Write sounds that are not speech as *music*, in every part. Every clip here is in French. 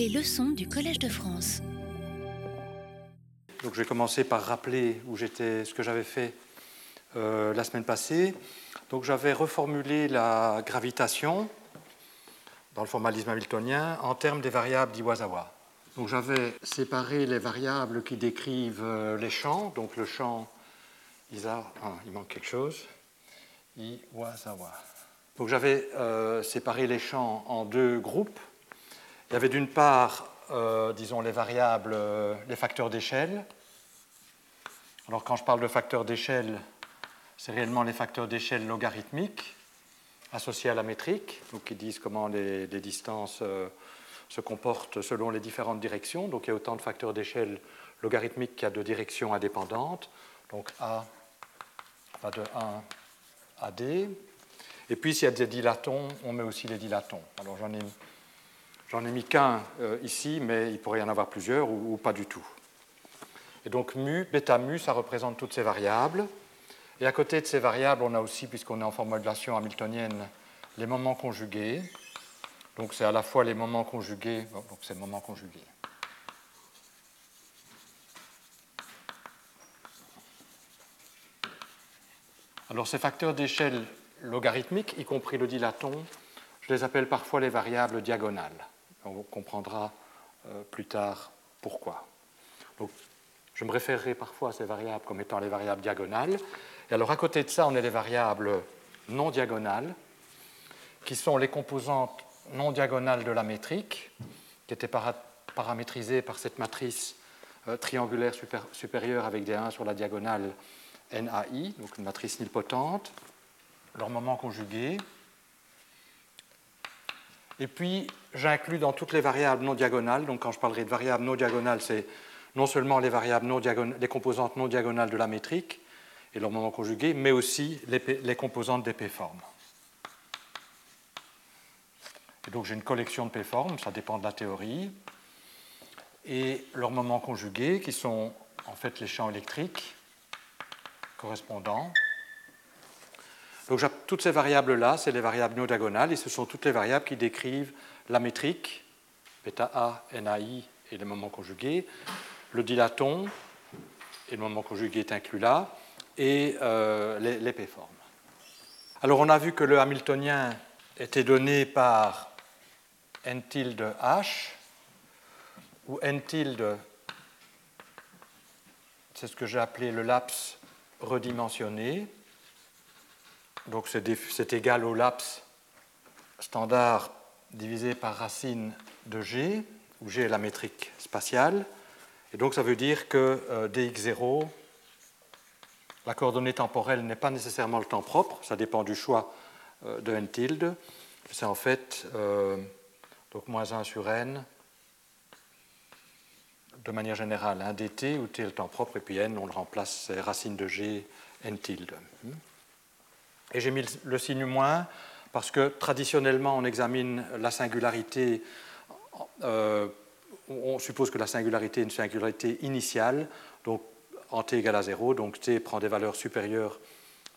Les leçons du Collège de France. Donc je vais commencer par rappeler où j'étais, ce que j'avais fait euh, la semaine passée. Donc j'avais reformulé la gravitation dans le formalisme hamiltonien en termes des variables d'Iwasawa. Donc j'avais séparé les variables qui décrivent euh, les champs, donc le champ ah, il manque quelque chose, Iwasawa. Donc j'avais euh, séparé les champs en deux groupes. Il y avait d'une part, euh, disons, les variables, les facteurs d'échelle. Alors quand je parle de facteurs d'échelle, c'est réellement les facteurs d'échelle logarithmiques associés à la métrique, donc qui disent comment les, distances se comportent selon les différentes directions. Donc il y a autant de facteurs d'échelle logarithmiques qu'il y a de directions indépendantes. Donc A va de 1 à D. Et puis s'il y a des dilatons, on met aussi les dilatons. Alors j'en ai, j'en ai mis qu'un euh, ici, mais il pourrait y en avoir plusieurs ou, pas du tout. Et donc mu, bêta mu, ça représente toutes ces variables. Et à côté de ces variables, on a aussi, puisqu'on est en formulation hamiltonienne, les moments conjugués. Donc c'est à la fois les moments conjugués, donc c'est le moment conjugué. Alors ces facteurs d'échelle logarithmiques, y compris le dilaton, je les appelle parfois les variables diagonales. On comprendra euh, plus tard pourquoi. Je me référerai parfois à ces variables comme étant les variables diagonales. Et alors à côté de ça, on a les variables non diagonales, qui sont les composantes non diagonale de la métrique, qui était paramétrisée par cette matrice euh, triangulaire supérieure avec des 1 sur la diagonale NAI, donc une matrice nilpotente, leur moment conjugué. Et puis, j'inclus dans toutes les variables non diagonales, donc quand je parlerai de variables non diagonales, c'est non seulement les variables non les composantes non diagonales de la métrique et leur moment conjugué, mais aussi les, les composantes des P-formes. Et donc j'ai une collection de P-formes, ça dépend de la théorie, et leurs moments conjugués, qui sont en fait les champs électriques correspondants. Donc toutes ces variables-là, c'est les variables non diagonales, et ce sont toutes les variables qui décrivent la métrique, bêta A, NAI et les moments conjugués, le dilaton, et le moment conjugué est inclus là, et euh. Alors on a vu que le hamiltonien était donné par n tilde h, où n tilde, c'est ce que j'ai appelé le laps redimensionné. Donc c'est égal au laps standard divisé par racine de g, où g est la métrique spatiale. Et donc ça veut dire que euh, dx0, la coordonnée temporelle n'est pas nécessairement le temps propre, ça dépend du choix euh, de n tilde. C'est en fait euh, donc moins 1 sur n, de manière générale, un dt, où t est le temps propre, et puis n, on le remplace, c'est racine de g, n tilde. Et j'ai mis le signe moins parce que traditionnellement, on examine la singularité, euh, on suppose que la singularité est une singularité initiale, donc en t égale à 0, donc t prend des valeurs supérieures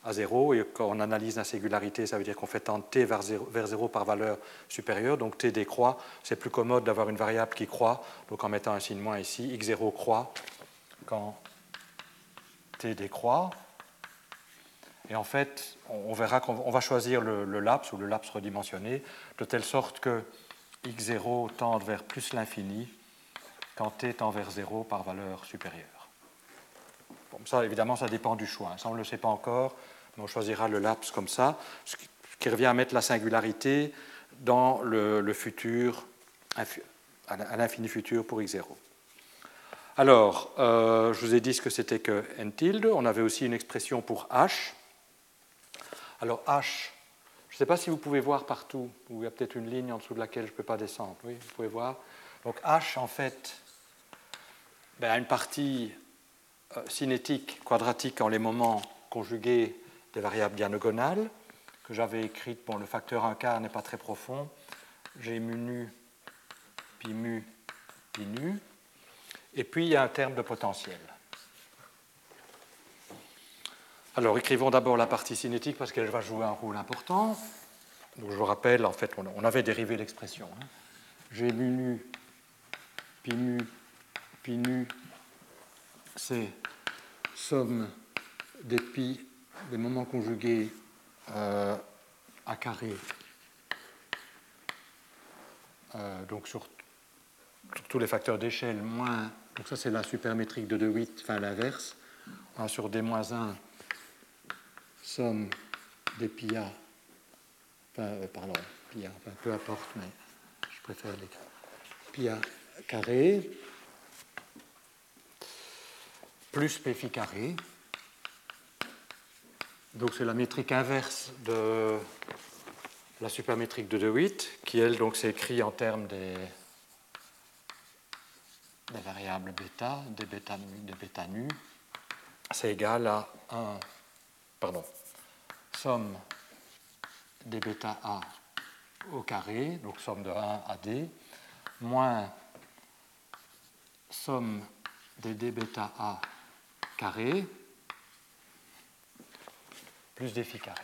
à 0. Et quand on analyse la singularité, ça veut dire qu'on fait tendre t vers 0, vers 0 par valeur supérieure. Donc t décroît. C'est plus commode d'avoir une variable qui croît. Donc en mettant un signe moins ici, x0 croît quand t décroît. Et en fait, on verra qu'on va choisir le, le, laps ou le laps redimensionné de telle sorte que x0 tende vers plus l'infini quand t tend vers 0 par valeur supérieure. Bon, ça, évidemment, ça dépend du choix. Ça, on ne le sait pas encore on choisira le laps comme ça, ce qui revient à mettre la singularité dans le, futur, à l'infini futur pour x0. Alors, euh, je vous ai dit ce que c'était que n tilde. On avait aussi une expression pour h. Alors h, je ne sais pas si vous pouvez voir partout, ou il y a peut-être une ligne en dessous de laquelle je ne peux pas descendre. Oui, vous pouvez voir. Donc h, en fait, ben, a une partie euh, cinétique, quadratique en les moments conjugués des variables diagonales que j'avais écrites. Bon, le facteur 1 quart n'est pas très profond. J'ai mu nu, pi mu, pi nu. Et puis, il y a un terme de potentiel. Alors, écrivons d'abord la partie cinétique parce qu'elle va jouer un rôle important. Donc, je vous rappelle, en fait, on avait dérivé l'expression. Hein. G mu nu pi mu, pi nu, c'est somme des pi des moments conjugués euh, à carré, euh, donc sur, tous les facteurs d'échelle, moins, donc ça c'est la supermétrique de 2,8, enfin l'inverse, 1 sur D-1, somme des pi A, enfin, euh, pardon, pi A, enfin, peu importe, mais je préfère l'écrire, pi A carré, plus phi carré, donc c'est la métrique inverse de la supermétrique de De Witt, qui elle donc s'écrit en termes des, variables bêta, des bêta, des bêta nu. C'est égal à 1, pardon, somme des bêta A au carré, donc somme de 1 à D, moins somme des d bêta A carré, plus des phi carré.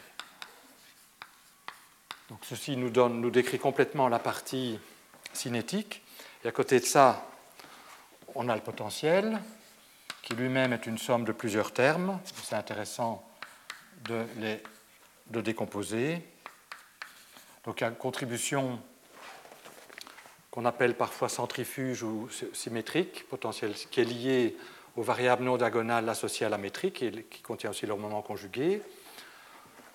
Donc ceci nous, donne, nous décrit complètement la partie cinétique. Et à côté de ça, on a le potentiel, qui lui-même est une somme de plusieurs termes. C'est intéressant de décomposer. Donc il y a une contribution qu'on appelle parfois centrifuge ou symétrique, potentiel, qui est liée aux variables non diagonales associées à la métrique et qui contient aussi leur moment conjugué.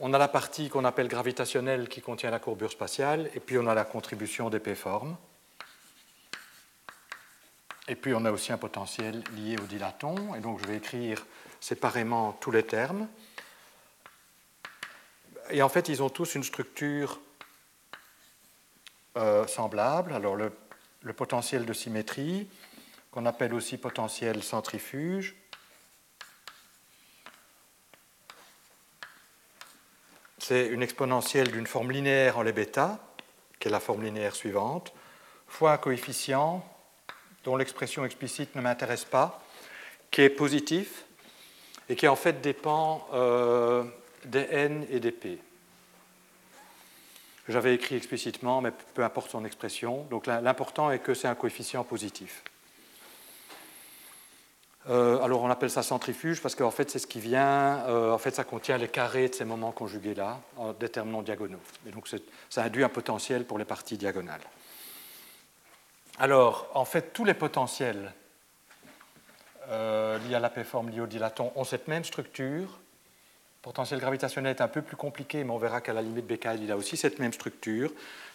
On a la partie qu'on appelle gravitationnelle qui contient la courbure spatiale, et puis on a la contribution des P-formes. Et puis on a aussi un potentiel lié au dilaton, et donc je vais écrire séparément tous les termes. Et en fait, ils ont tous une structure euh, semblable. Alors le, potentiel de symétrie, qu'on appelle aussi potentiel centrifuge, c'est une exponentielle d'une forme linéaire en les bêta, qui est la forme linéaire suivante, fois un coefficient dont l'expression explicite ne m'intéresse pas, qui est positif et qui en fait dépend euh, des n et des p. J'avais écrit explicitement, mais peu importe son expression. Donc l'important est que c'est un coefficient positif. Euh, alors on appelle ça centrifuge parce qu'en fait c'est ce qui vient, euh, en fait ça contient les carrés de ces moments conjugués là en déterminant diagonaux. Et donc ça induit un potentiel pour les parties diagonales. Alors en fait tous les potentiels euh, liés à la P-forme liés au dilaton ont cette même structure. Potentiel gravitationnel est un peu plus compliqué, mais on verra qu'à la limite Becquerel il a aussi cette même structure.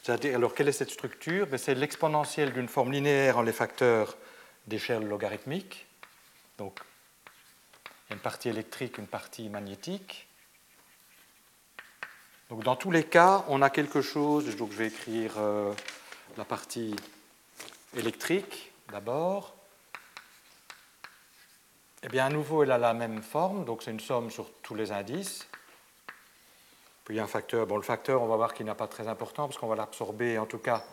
Alors quelle est cette structure? Ben, C'est l'exponentielle d'une forme linéaire en les facteurs d'échelle logarithmique donc, une partie électrique, une partie magnétique. Donc, dans tous les cas, on a quelque chose. Donc, je vais écrire euh, la partie électrique d'abord. Eh bien, à nouveau, elle a la même forme, donc c'est une somme sur tous les indices. Puis il y a un facteur. Bon, le facteur, on va voir qu'il n'est pas très important parce qu'on va l'absorber, en tout cas,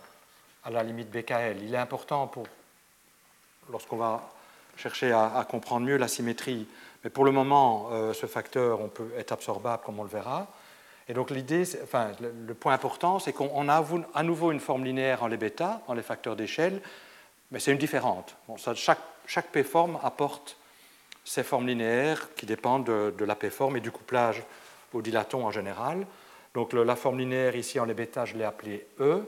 à la limite BKL. Il est important pour lorsqu'on va chercher à, comprendre mieux la symétrie. Mais pour le moment, euh, ce facteur on peut être absorbable, comme on le verra. Et donc l'idée, enfin, le, point important, c'est qu'on a à nouveau une forme linéaire en les bêta, en les facteurs d'échelle, mais c'est une différente. Chaque P-forme apporte ces formes linéaires qui dépendent de, la P-forme et du couplage au dilaton en général. Donc la forme linéaire ici en les bêta, je l'ai appelée E.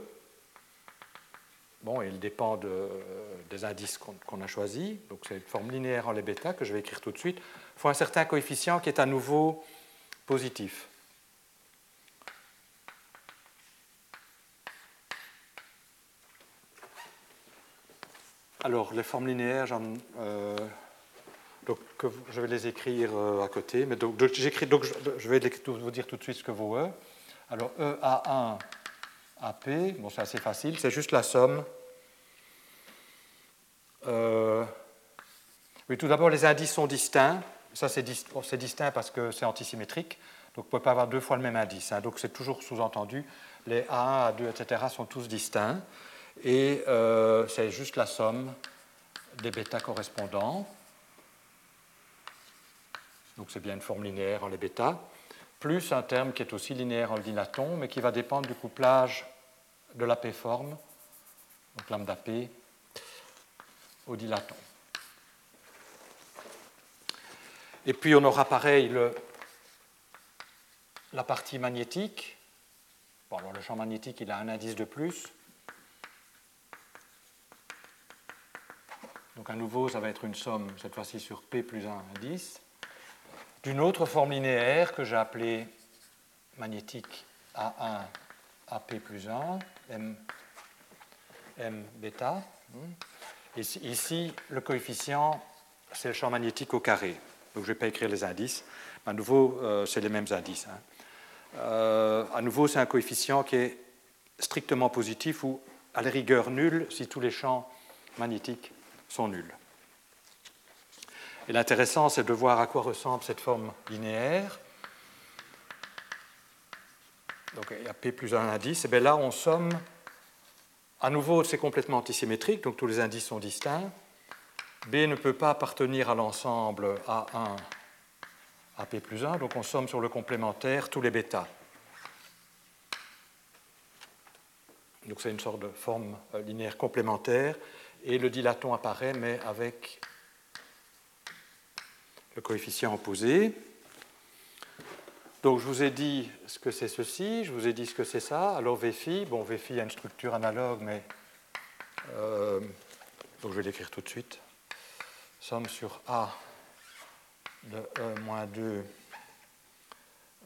Bon, il dépend des indices qu'on a choisis. Donc c'est une forme linéaire en les bêta que je vais écrire tout de suite. Il faut un certain coefficient qui est à nouveau positif. Alors, les formes linéaires, euh, je vais les écrire euh, à côté. Mais donc, donc, je vais vous dire tout de suite ce que vaut E. Alors, EA1 AP, bon, c'est assez facile, c'est juste la somme. Euh, oui, tout d'abord, les indices sont distincts. Ça, c'est distinct parce que c'est antisymétrique. Donc, vous ne pouvez pas avoir deux fois le même indice. Hein. Donc, c'est toujours sous-entendu. Les A1, A2, etc. sont tous distincts. Et euh, c'est juste la somme des bêta correspondants. Donc, c'est bien une forme linéaire en les bêta plus un terme qui est aussi linéaire en dilaton, mais qui va dépendre du couplage de la P-forme, donc lambda P, au dilaton. Et puis on aura pareil la partie magnétique. Bon, alors le champ magnétique, il a un indice de plus. Donc à nouveau, ça va être une somme, cette fois-ci sur P plus 1 indice, d'une autre forme linéaire que j'ai appelée magnétique A1 AP plus 1, M, M bêta. Ici, le coefficient, c'est le champ magnétique au carré. Donc je ne vais pas écrire les indices. À nouveau, euh, c'est les mêmes indices. Hein. Euh, à nouveau, c'est un coefficient qui est strictement positif ou à la rigueur nul si tous les champs magnétiques sont nuls. Et l'intéressant, c'est de voir à quoi ressemble cette forme linéaire. Donc il y a P plus un indice. Et bien là, on somme. À nouveau, c'est complètement antisymétrique, donc tous les indices sont distincts. B ne peut pas appartenir à l'ensemble A1 à P plus 1, donc on somme sur le complémentaire tous les bêtas. Donc c'est une sorte de forme euh, linéaire complémentaire, et le dilaton apparaît, mais avec coefficient opposé. Donc je vous ai dit ce que c'est ceci, je vous ai dit ce que c'est ça. Alors VFI, bon VFI a une structure analogue, mais euh, donc je vais l'écrire tout de suite. Somme sur A de E moins 2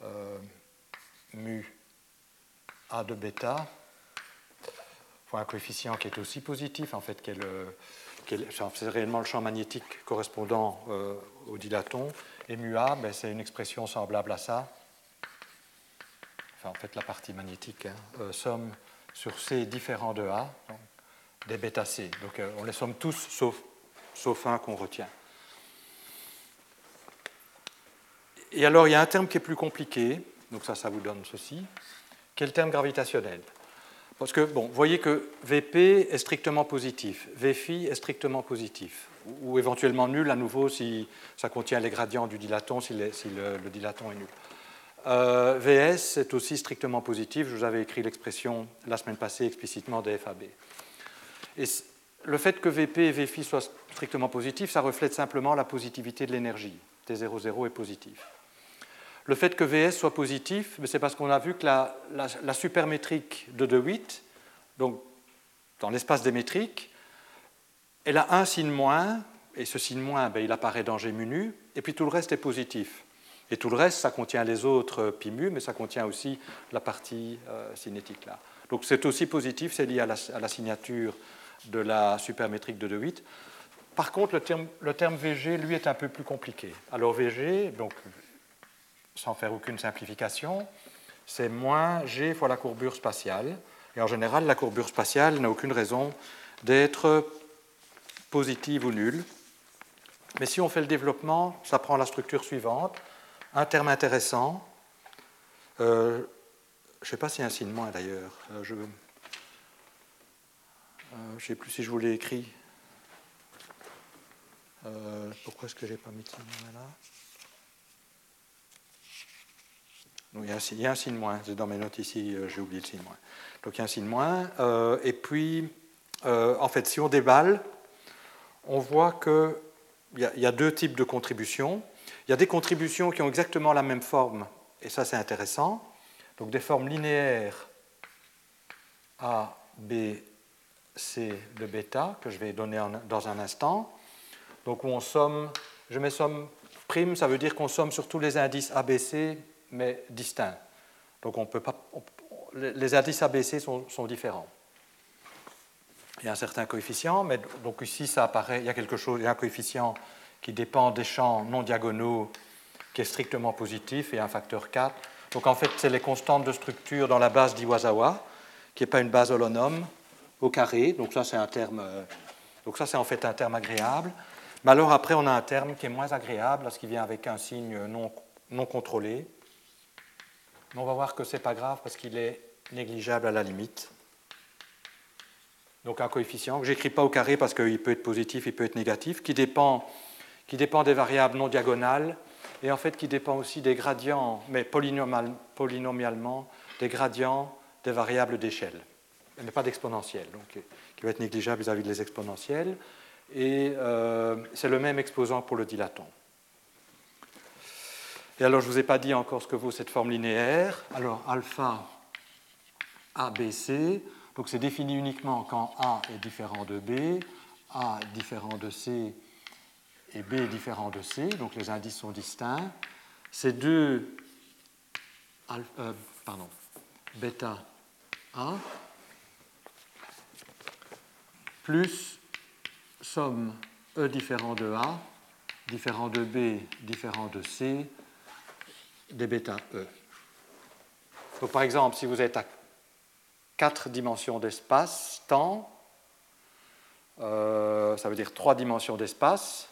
euh, mu A de bêta pour un coefficient qui est aussi positif, en fait, c'est réellement le champ magnétique correspondant euh, au dilaton. Et mu A, ben, c'est une expression semblable à ça. Enfin, en fait, la partie magnétique, hein, euh, somme sur C différent de A, des bêta C. Donc, on les somme tous sauf, sauf un qu'on retient. Et alors, il y a un terme qui est plus compliqué, donc ça, ça vous donne ceci, qui est le terme gravitationnel? Parce que, bon, vous voyez que VP est strictement positif, VFI est strictement positif, ou, éventuellement nul à nouveau si ça contient les gradients du dilaton, si, le, dilaton est nul. Euh, VS est aussi strictement positif, je vous avais écrit l'expression la semaine passée explicitement des FAB. Et le fait que VP et VFI soient strictement positifs, ça reflète simplement la positivité de l'énergie. T00 est positif. Le fait que VS soit positif, c'est parce qu'on a vu que la, supermétrique de De Witt, donc dans l'espace des métriques, elle a un signe moins, et ce signe moins, ben, il apparaît dans G mu et puis tout le reste est positif. Et tout le reste, ça contient les autres pi mais ça contient aussi la partie euh, cinétique là. Donc c'est aussi positif, c'est lié à la, signature de la supermétrique de De Witt. Par contre, le terme, VG, lui, est un peu plus compliqué. Alors VG, donc sans faire aucune simplification, c'est moins g fois la courbure spatiale. Et en général, la courbure spatiale n'a aucune raison d'être positive ou nulle. Mais si on fait le développement, ça prend la structure suivante. Un terme intéressant. Euh, je ne sais pas s'il y a un signe moins d'ailleurs. Euh, je ne euh, sais plus si je vous l'ai écrit. pourquoi est-ce que je n'ai pas mis de signe moins il, y a un, signe moins. Dans mes notes ici, euh, j'ai oublié le signe moins. Donc il y a un signe moins. Euh, et puis, euh, en fait, si on déballe, on voit qu'il y, y, a deux types de contributions. Il y a des contributions qui ont exactement la même forme, et ça c'est intéressant. Donc des formes linéaires A, B, C de bêta, que je vais donner dans un instant. Donc où on somme, je mets somme prime, ça veut dire qu'on somme sur tous les indices ABC mais distincts. Donc on peut pas, les indices ABC sont, différents. Il y a un certain coefficient, mais donc ici ça apparaît, il y a quelque chose, il y a un coefficient qui dépend des champs non diagonaux qui est strictement positif et un facteur 4. Donc en fait, c'est les constantes de structure dans la base d'Iwasawa, qui n'est pas une base holonome, au carré. Donc ça, c'est un terme. Euh, donc ça, c'est en fait un terme agréable. Mais alors après, on a un terme qui est moins agréable, parce qu'il vient avec un signe non, non contrôlé. Mais on va voir que ce n'est pas grave parce qu'il est négligeable à la limite. Donc un coefficient que j'écris pas au carré parce qu'il peut être positif, il peut être négatif, qui dépend, des variables non diagonales et en fait qui dépend aussi des gradients, mais polynomialement, des gradients des variables d'échelle, mais pas d'exponentielle, donc qui va être négligeable vis-à-vis des exponentielles. et euh, c'est le même exposant pour le dilaton. Et alors, je ne vous ai pas dit encore ce que vaut cette forme linéaire. Alors, alpha ABC, donc c'est défini uniquement quand A est différent de B, A est différent de C et B est différent de C, donc les indices sont distincts. Ces deux, euh, pardon, bêta A plus somme E différent de A, différent de B, différent de C, des bêta E. Par exemple, si vous êtes à quatre dimensions d'espace, temps, euh, ça veut dire trois dimensions d'espace,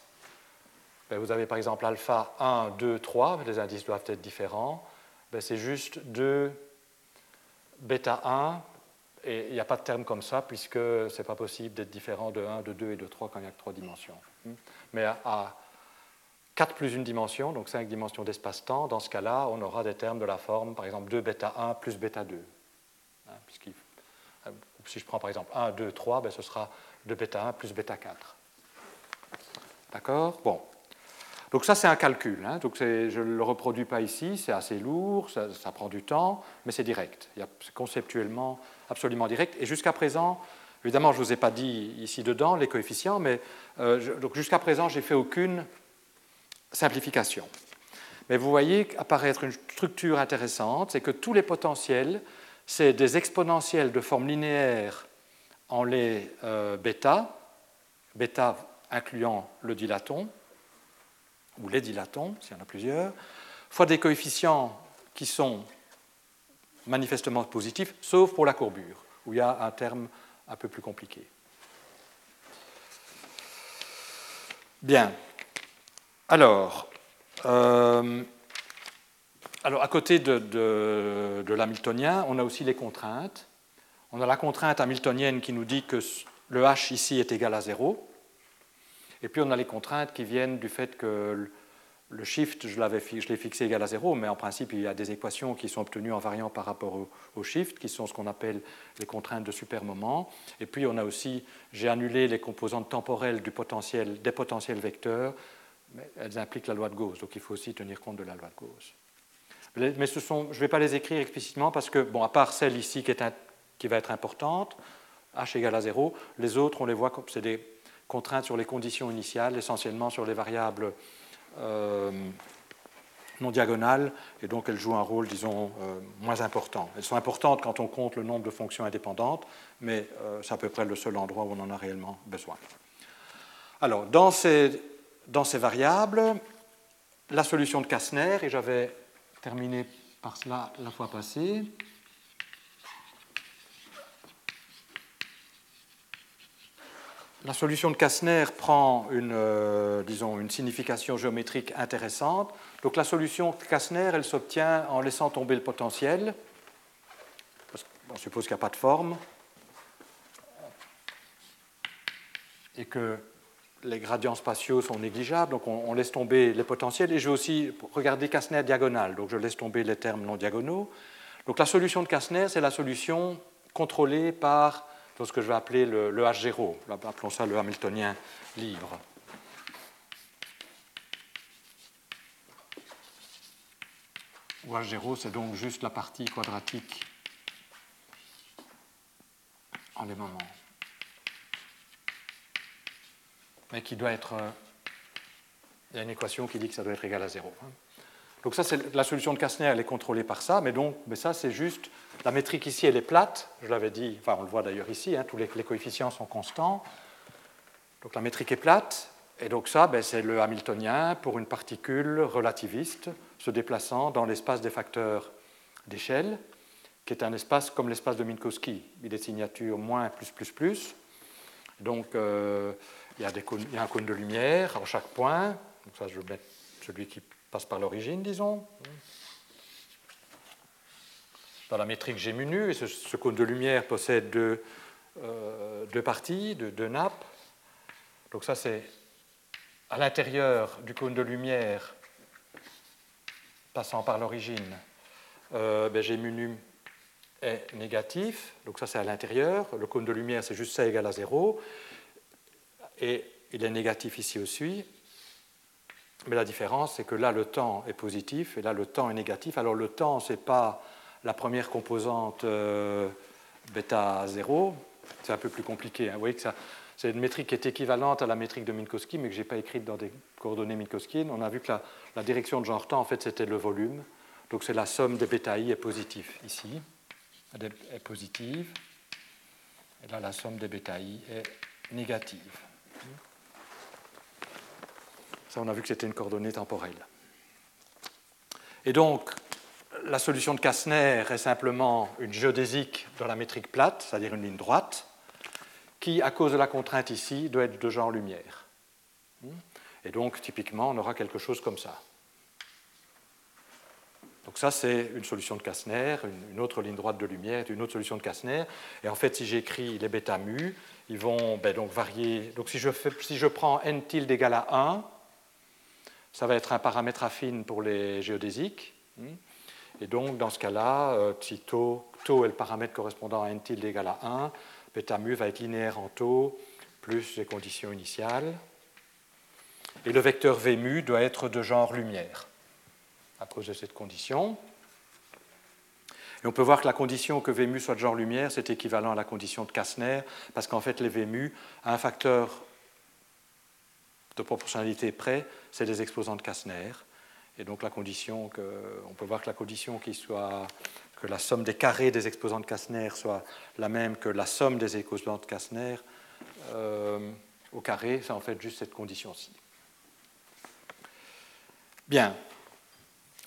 ben, vous avez par exemple alpha 1, 2, 3, les indices doivent être différents, ben, c'est juste 2 bêta 1, et il n'y a pas de terme comme ça, puisque ce n'est pas possible d'être différent de 1, de 2 et de 3 quand il n'y a que 3 dimensions. Mais à 4 plus une dimension, donc 5 dimensions d'espace-temps, dans ce cas-là, on aura des termes de la forme, par exemple 2 bêta 1 plus bêta 2. Hein, euh, si je prends par exemple 1, 2, 3, ben ce sera 2 bêta 1 plus bêta 4. D'accord? Bon. Donc ça, c'est un calcul. Hein. Je ne le reproduis pas ici, c'est assez lourd, ça, prend du temps, mais c'est direct. C'est conceptuellement absolument direct. Et jusqu'à présent, évidemment, je ne vous ai pas dit ici dedans les coefficients, mais euh, jusqu'à présent, j'ai fait aucune simplification. Mais vous voyez apparaître une structure intéressante, c'est que tous les potentiels, c'est des exponentiels de forme linéaire en les euh, bêta, bêta incluant le dilaton, ou les dilatons, s'il y en a plusieurs, fois des coefficients qui sont manifestement positifs, sauf pour la courbure, où il y a un terme un peu plus compliqué. Bien. Alors, euh, alors à côté de, l'hamiltonien, on a aussi les contraintes. On a la contrainte hamiltonienne qui nous dit que le h ici est égal à 0. Et puis on a les contraintes qui viennent du fait que le shift, je l'ai fixé égal à 0, mais en principe, il y a des équations qui sont obtenues en variant par rapport au, shift, qui sont ce qu'on appelle les contraintes de supermoment. Et puis on a aussi, j'ai annulé les composantes temporelles du potentiel, des potentiels vecteurs, elles impliquent la loi de Gauss, donc il faut aussi tenir compte de la loi de Gauss. Mais ce sont, je ne vais pas les écrire explicitement parce que, bon, à part celle ici qui, va être importante, h égale à 0, les autres, on les voit comme des contraintes sur les conditions initiales, essentiellement sur les variables euh, non diagonales, et donc elles jouent un rôle, disons, euh, moins important. Elles sont importantes quand on compte le nombre de fonctions indépendantes, mais euh, c'est à peu près le seul endroit où on en a réellement besoin. Alors, dans ces, dans ces variables, la solution de Kastner, et j'avais terminé par cela la fois passée, La solution de Kastner prend une, euh, disons, une signification géométrique intéressante. Donc la solution de Kastner, elle s'obtient en laissant tomber le potentiel. on suppose qu'il n'y a pas de forme. Et que les gradients spatiaux sont négligeables, donc on, laisse tomber les potentiels. Et je vais aussi regarder Kastner diagonal, donc je laisse tomber les termes non diagonaux. Donc la solution de Kastner, c'est la solution contrôlée par ce que je vais appeler le, H0, appelons ça le Hamiltonien libre. Où H0, c'est donc juste la partie quadratique en des moments. Mais qui doit être. Il y a une équation qui dit que ça doit être égal à 0. Hein. Donc, ça, c'est la solution de Kastner, elle est contrôlée par ça, mais donc, mais ça, c'est juste la métrique ici, elle est plate, je l'avais dit, enfin on le voit d'ailleurs ici, hein, tous les, coefficients sont constants. Donc la métrique est plate, et donc ça, ben, c'est le Hamiltonien pour une particule relativiste se déplaçant dans l'espace des facteurs d'échelle, qui est un espace comme l'espace de Minkowski. Il est signature moins plus plus plus. Donc euh, il, y a un cône de lumière en chaque point. Donc ça, je vais mettre celui qui passe par l'origine, disons. Dans la métrique G et ce, cône de lumière possède deux, euh, parties, deux, nappes. Donc ça c'est à l'intérieur du cône de lumière passant par l'origine, euh, ben, est négatif, donc ça c'est à l'intérieur, le cône de lumière c'est juste ça égale à 0, et il est négatif ici aussi. Mais la différence, c'est que là, le temps est positif et là, le temps est négatif. Alors, le temps, ce n'est pas la première composante euh, bêta 0. C'est un peu plus compliqué. Hein. Vous voyez que c'est une métrique qui est équivalente à la métrique de Minkowski, mais que je n'ai pas écrite dans des coordonnées Minkowskiennes. On a vu que la, direction de genre temps, en fait, c'était le volume. Donc, c'est la somme des bêta i est positive ici. Elle est positive. Et là, la somme des bêta i est négative. Ça, on a vu que c'était une coordonnée temporelle. Et donc, la solution de Kastner est simplement une géodésique dans la métrique plate, c'est-à-dire une ligne droite, qui, à cause de la contrainte ici, doit être de genre lumière. Et donc, typiquement, on aura quelque chose comme ça. Donc ça, c'est une solution de Kastner, une autre ligne droite de lumière, une autre solution de Kastner. Et en fait, si j'écris les bêta mu, ils vont ben, donc varier. Donc si je, si je prends n tilde égale à 1, ça va être un paramètre affine pour les géodésiques. Et donc, dans ce cas-là, euh, si tau, est le paramètre correspondant à n tilde égale à 1, bêta mu va être linéaire en tau plus les conditions initiales. Et le vecteur v mu doit être de genre lumière à cause de cette condition. Et on peut voir que la condition que v mu soit de genre lumière, c'est équivalent à la condition de Kastner, parce qu'en fait, les v mu, à un facteur de proportionnalité près, c'est des exposants de Kastner. Et donc la condition que, on peut voir que la condition soit que la somme des carrés des exposants de Kastner soit la même que la somme des exposants de Kastner euh, au carré, c'est en fait juste cette condition-ci. Bien.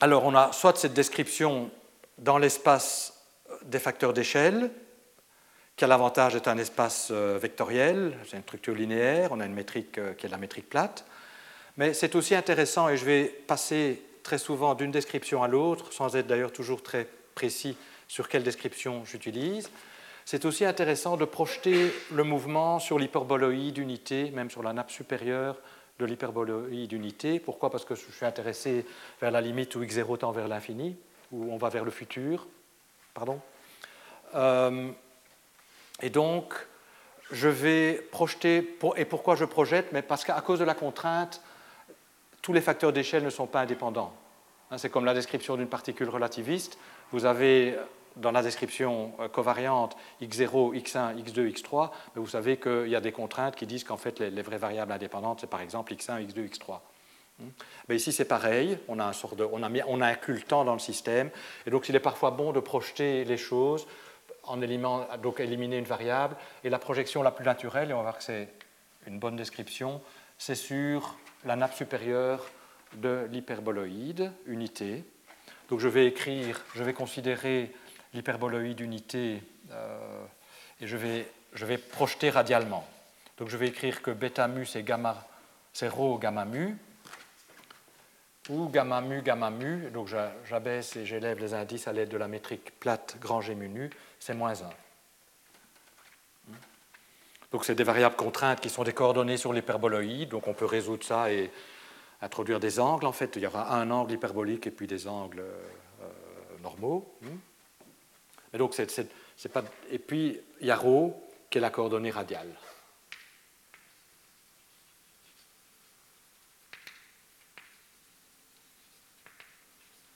Alors on a soit cette description dans l'espace des facteurs d'échelle, qui a l'avantage d'être un espace euh, vectoriel, c'est une structure linéaire, on a une métrique euh, qui est la métrique plate, mais c'est aussi intéressant, et je vais passer très souvent d'une description à l'autre, sans être d'ailleurs toujours très précis sur quelle description j'utilise, c'est aussi intéressant de projeter le mouvement sur l'hyperboloïde unité, même sur la nappe supérieure de l'hyperboloïde unité. Pourquoi? Parce que je suis intéressé vers la limite où x0 tend vers l'infini, où on va vers le futur. Pardon euh, et donc, je vais projeter, et pourquoi je projette? Mais parce qu'à cause de la contrainte, tous les facteurs d'échelle ne sont pas indépendants. Hein, c'est comme la description d'une particule relativiste. Vous avez dans la description euh, covariante x0, x1, x2, x3, mais vous savez qu'il y a des contraintes qui disent qu'en fait les, vraies variables indépendantes, c'est par exemple x1, x2, x3. Mais ici, c'est pareil, on a, un sort inclus le temps dans le système, et donc il est parfois bon de projeter les choses en éliminant, une variable. Et la projection la plus naturelle, et on va voir que c'est une bonne description, c'est sur la nappe supérieure de l'hyperboloïde, unité. Donc je vais écrire, je vais considérer l'hyperboloïde unité euh, et je vais, je vais projeter radialement. Donc je vais écrire que bêta mu c'est gamma, c'est gamma mu, ou gamma mu gamma mu. Donc j'abaisse et j'élève les indices à l'aide de la métrique plate grand G mu nu c'est moins 1. Donc c'est des variables contraintes qui sont des coordonnées sur l'hyperboloïde, donc on peut résoudre ça et introduire des angles en fait. Il y aura un angle hyperbolique et puis des angles euh, normaux. Et, donc, pas... et puis il y a ρ qui est la coordonnée radiale.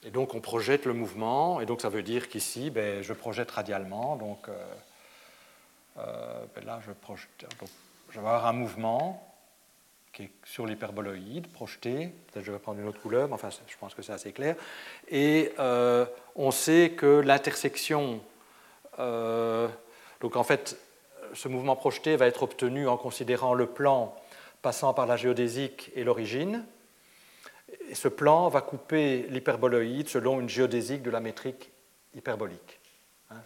Et donc on projette le mouvement, et donc ça veut dire qu'ici, ben, je projette radialement. Donc, euh, euh, ben là, je, vais avoir un mouvement qui est sur l'hyperboloïde, projeté. Peut-être je vais prendre une autre couleur, mais enfin, je pense que c'est assez clair. Et euh, on sait que l'intersection, donc en fait, ce mouvement projeté va être obtenu en considérant le plan passant par la géodésique et l'origine. Et ce plan va couper l'hyperboloïde selon une géodésique de la métrique hyperbolique. Hein,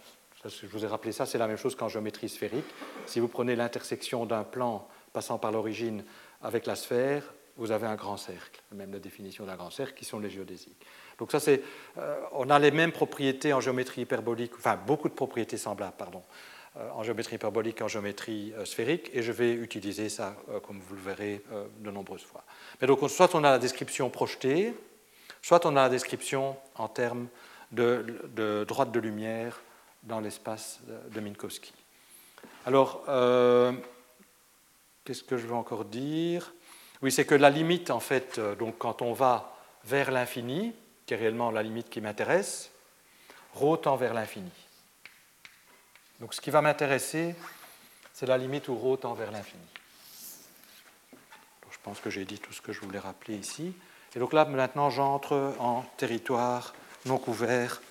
je vous ai rappelé ça, c'est la même chose qu'en géométrie sphérique. Si vous prenez l'intersection d'un plan passant par l'origine avec la sphère, vous avez un grand cercle, même la définition d'un grand cercle, qui sont les géodésiques. Donc ça, c'est, euh, on a les mêmes propriétés en géométrie hyperbolique, enfin beaucoup de propriétés semblables, pardon, euh, en géométrie hyperbolique et en géométrie euh, sphérique, et je vais utiliser ça, comme vous le verrez, de nombreuses fois. Mais donc, soit on a la description projetée, soit on a la description en termes de, droite de lumière dans l'espace de Minkowski. Alors, qu'est-ce que je veux encore dire? Oui, c'est que la limite, en fait, euh, donc quand on va vers l'infini, qui est réellement la limite qui m'intéresse, ρ tend vers l'infini. Donc ce qui va m'intéresser, c'est la limite où ρ tend vers l'infini. Je pense que j'ai dit tout ce que je voulais rappeler ici. Et donc là, maintenant, j'entre en territoire non couvert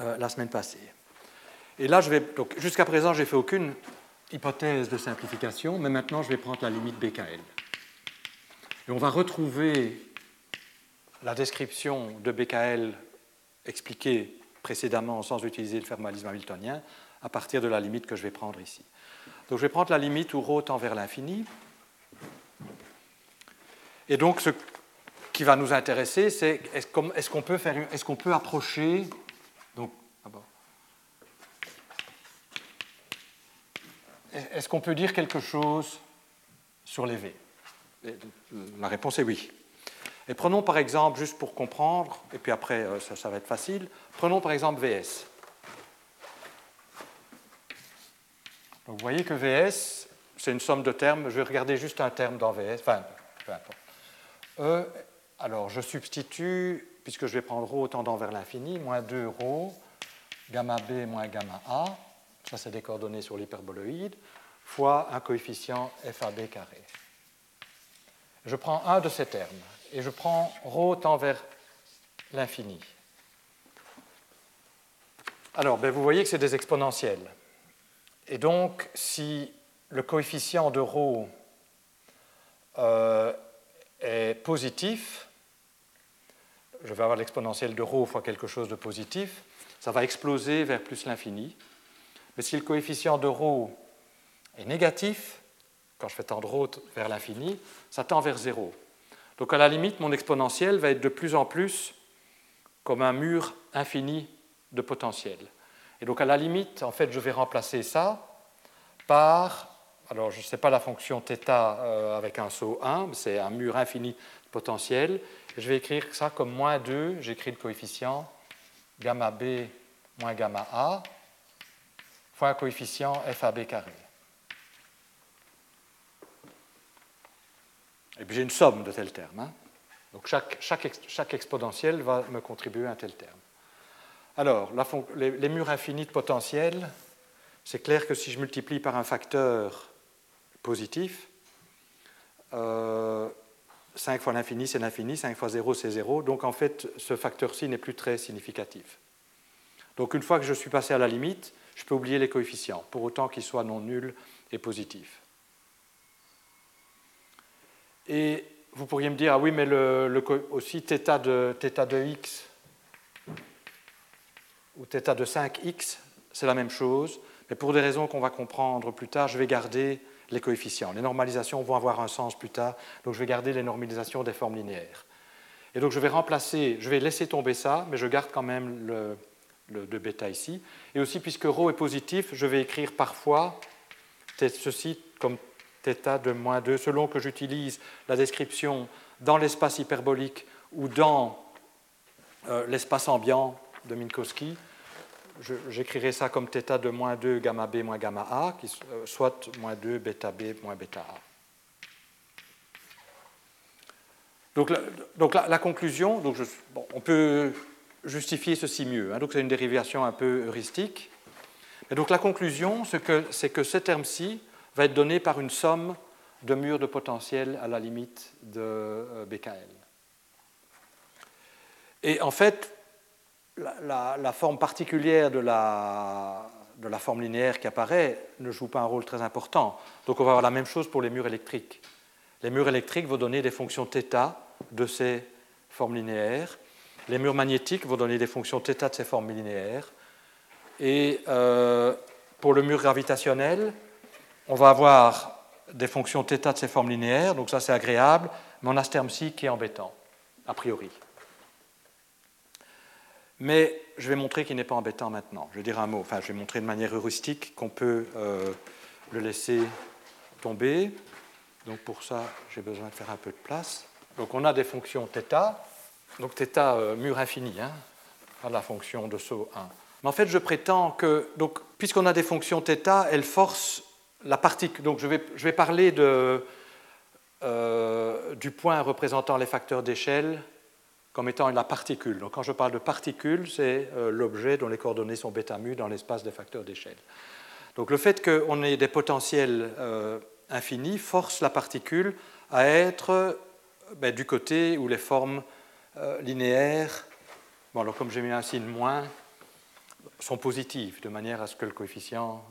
euh, la semaine passée. Et là, jusqu'à présent, je n'ai fait aucune hypothèse de simplification, mais maintenant, je vais prendre la limite BKL. Et on va retrouver la description de BKL expliquée précédemment sans utiliser le formalisme hamiltonien à partir de la limite que je vais prendre ici. Donc je vais prendre la limite où ρ tend vers l'infini. Et donc ce qui va nous intéresser, c'est est-ce qu'on peut, faire, est qu'on peut approcher. Donc, est-ce qu'on peut dire quelque chose sur les V? La réponse est oui. Et prenons par exemple, juste pour comprendre, et puis après euh, ça, ça va être facile, prenons par exemple VS. Donc vous voyez que VS, c'est une somme de termes. Je vais regarder juste un terme dans VS. Enfin, peu importe. E, alors je substitue, puisque je vais prendre ρ tendant vers l'infini, moins 2 ρ, gamma B moins gamma A, ça c'est des coordonnées sur l'hyperboloïde, fois un coefficient FAB carré. Je prends un de ces termes et je prends ρ tend vers l'infini. Alors, ben, vous voyez que c'est des exponentielles. Et donc, si le coefficient de ρ euh, est positif, je vais avoir l'exponentielle de ρ fois quelque chose de positif, ça va exploser vers plus l'infini. Mais si le coefficient de ρ est négatif, quand je fais tendre ρ vers l'infini, ça tend vers 0. Donc à la limite, mon exponentielle va être de plus en plus comme un mur infini de potentiel. Et donc à la limite, en fait, je vais remplacer ça par, alors je ne sais pas la fonction θ euh, avec un saut 1, c'est un mur infini de potentiel. je vais écrire ça comme moins 2, j'écris le coefficient gamma b moins gamma a fois un coefficient fab carré. Et puis j'ai une somme de tels termes. Hein. Donc chaque, chaque, chaque, exponentielle va me contribuer à un tel terme. Alors, les, murs infinis de potentiel, c'est clair que si je multiplie par un facteur positif, 5 euh, fois l'infini c'est l'infini, 5 fois 0 c'est 0, donc en fait ce facteur-ci n'est plus très significatif. Donc une fois que je suis passé à la limite, je peux oublier les coefficients, pour autant qu'ils soient non nuls et positifs. Et vous pourriez me dire, ah oui, mais le, aussi θ de, θ de x ou θ de 5x, c'est la même chose, mais pour des raisons qu'on va comprendre plus tard, je vais garder les coefficients. Les normalisations vont avoir un sens plus tard, donc je vais garder les normalisations des formes linéaires. Et donc je vais remplacer, je vais laisser tomber ça, mais je garde quand même le, le de bêta ici. Et aussi, puisque ρ est positif, je vais écrire parfois ceci comme θ de moins 2, selon que j'utilise la description dans l'espace hyperbolique ou dans euh, l'espace ambiant de Minkowski. J'écrirai ça comme θ de moins 2 gamma b moins gamma a, qui, euh, soit moins 2 bêta b moins bêta a. Donc, la, donc la, conclusion, donc on peut justifier ceci mieux. Hein, donc c'est une dérivation un peu heuristique. Et donc la conclusion, c'est que, ce terme-ci va être donné par une somme de murs de potentiel à la limite de euh, BKL. Et en fait, la, forme particulière de la, de la, forme linéaire qui apparaît ne joue pas un rôle très important. Donc on va avoir la même chose pour les murs électriques. Les murs électriques vont donner des fonctions θ de ces formes linéaires. Les murs magnétiques vont donner des fonctions θ de ces formes linéaires. Et euh, pour le mur gravitationnel, on va avoir des fonctions θ de ces formes linéaires, donc ça c'est agréable, mais on a ce terme-ci qui est embêtant, a priori. Mais je vais montrer qu'il n'est pas embêtant maintenant. Je vais dire un mot, enfin je vais montrer de manière heuristique qu'on peut euh, le laisser tomber. Donc pour ça, j'ai besoin de faire un peu de place. Donc on a des fonctions θ, donc θ euh, mur infini, hein, pas la fonction de saut 1. Mais en fait, je prétends que, donc, puisqu'on a des fonctions θ, elles forcent la particule, donc je vais, je vais parler de, euh, du point représentant les facteurs d'échelle comme étant la particule. Donc quand je parle de particule, c'est euh, l'objet dont les coordonnées sont bêta mu dans l'espace des facteurs d'échelle. Donc le fait qu'on ait des potentiels infinis force la particule à être ben, du côté où les formes linéaires, bon alors comme j'ai mis un signe moins, sont positives, de manière à ce que le coefficient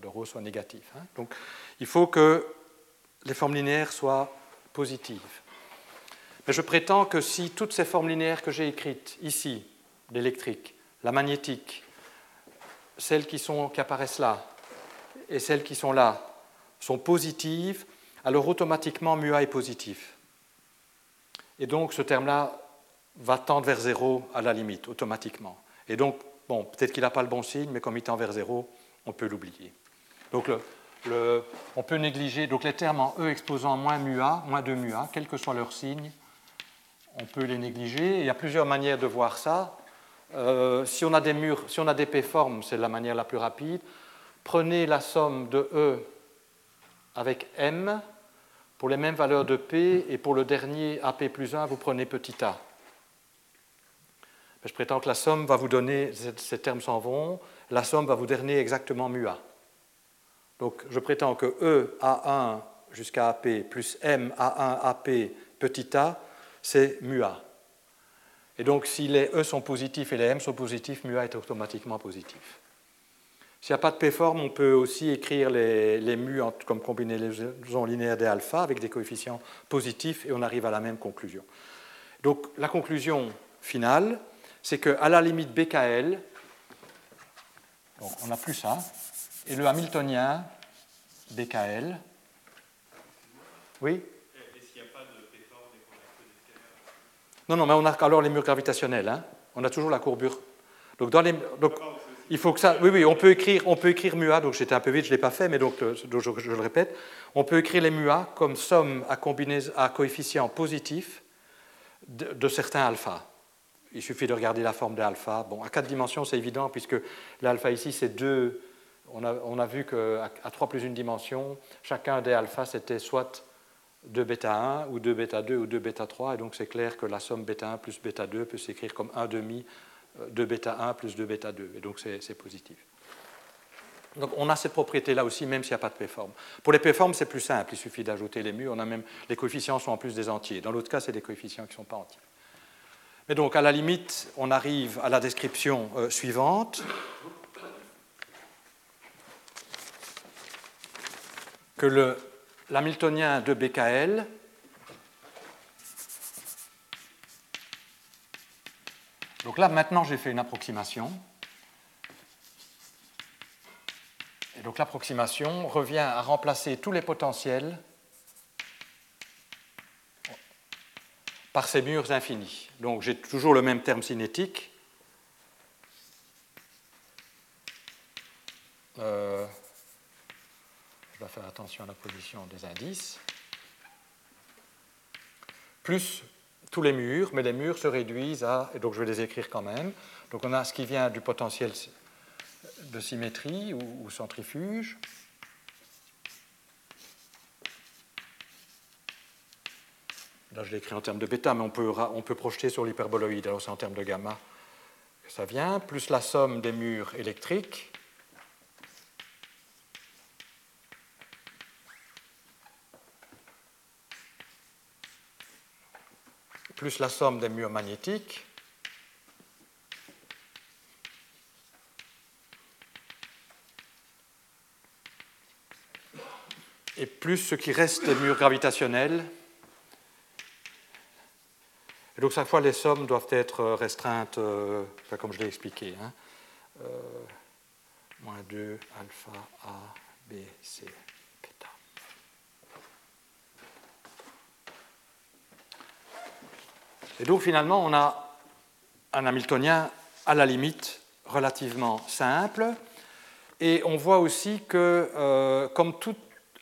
de ρ soit négatif. Hein. Donc il faut que les formes linéaires soient positives. Mais je prétends que si toutes ces formes linéaires que j'ai écrites ici, l'électrique, la magnétique, celles qui, sont, qui apparaissent là et celles qui sont là, sont positives, alors automatiquement mu A est positif. Et donc ce terme-là va tendre vers zéro à la limite, automatiquement. Et donc, bon, peut-être qu'il n'a pas le bon signe, mais comme il tend vers zéro, on peut l'oublier. Donc on peut négliger donc les termes en E exposant moins mu A, moins 2 mu A, quel que soit leur signe, on peut les négliger. Il y a plusieurs manières de voir ça. Euh, si on a des murs, si on a des P-formes, c'est la manière la plus rapide. Prenez la somme de E avec M pour les mêmes valeurs de P et pour le dernier AP plus 1, vous prenez petit a. Je prétends que la somme va vous donner, ces termes s'en vont, la somme va vous donner exactement mu A. Donc je prétends que E A1 jusqu'à AP plus M A1 AP petit a, c'est mu A. Et donc si les E sont positifs et les M sont positifs, mu A est automatiquement positif. S'il n'y a pas de P-forme, on peut aussi écrire les, les mu comme combinaison linéaire des alpha avec des coefficients positifs et on arrive à la même conclusion. Donc la conclusion finale, c'est qu'à la limite BKL, donc on n'a plus ça, et le hamiltonien BKL. Oui? Non, non, mais on a alors les murs gravitationnels. Hein. on a toujours la courbure. Donc, dans les, donc il faut que ça. Oui, oui, on peut écrire, on peut écrire MUA. Donc, j'étais un peu vite, je ne l'ai pas fait, mais donc, euh, je, je, le répète. On peut écrire les MUA comme somme à, à coefficient positif de, de certains alpha. Il suffit de regarder la forme des alpha. Bon, à quatre dimensions, c'est évident, puisque l'alpha ici, c'est deux on a, vu qu'à 3 plus une dimension, chacun des alphas, c'était soit 2 bêta 1 ou 2 bêta 2 ou 2 bêta 3, et donc c'est clair que la somme bêta 1 plus bêta 2 peut s'écrire comme 1 demi 2 bêta 1 plus 2 bêta 2, et donc c'est positif. Donc on a cette propriété-là aussi, même s'il n'y a pas de P-forme. Pour les P-formes, c'est plus simple, il suffit d'ajouter les mu, on a même, les coefficients sont en plus des entiers. Dans l'autre cas, c'est des coefficients qui ne sont pas entiers. Mais donc, à la limite, on arrive à la description euh, suivante. que l'hamiltonien de BKL Donc là, maintenant, j'ai fait une approximation. Et donc l'approximation revient à remplacer tous les potentiels par ces murs infinis. Donc j'ai toujours le même terme cinétique. Euh, je dois faire attention à la position des indices, plus tous les murs, mais les murs se réduisent à, donc je vais les écrire quand même, donc on a ce qui vient du potentiel de symétrie ou, centrifuge, Là, je l'ai écrit en termes de bêta, mais on peut, on peut projeter sur l'hyperboloïde. Alors, c'est en termes de gamma que ça vient, plus la somme des murs électriques, plus la somme des murs magnétiques, et plus ce qui reste des murs gravitationnels. Et donc, chaque fois, les sommes doivent être restreintes, euh, comme je l'ai expliqué. Hein. Euh, moins 2 alpha A, B, C. Et donc finalement, on a un Hamiltonien à la limite relativement simple. Et on voit aussi que, euh, comme tout,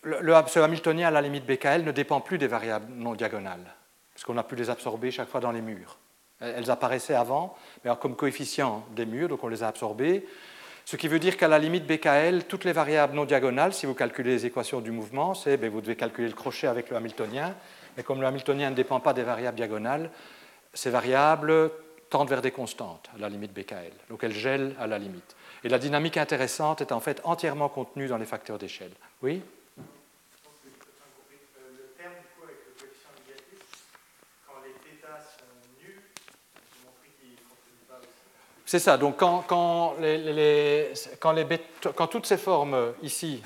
ce Hamiltonien à la limite BKL ne dépend plus des variables non diagonales, parce qu'on a pu les absorber chaque fois dans les murs. Elles apparaissaient avant, mais comme coefficient des murs, donc on les a absorbées. Ce qui veut dire qu'à la limite BKL, toutes les variables non diagonales, si vous calculez les équations du mouvement, c'est ben, vous devez calculer le crochet avec le Hamiltonien, mais comme le Hamiltonien ne dépend pas des variables diagonales, ces variables tendent vers des constantes à la limite BKL, donc elles gèlent à la limite. Et la dynamique intéressante est en fait entièrement contenue dans les facteurs d'échelle. Oui? C'est ça. Donc, quand, toutes ces formes ici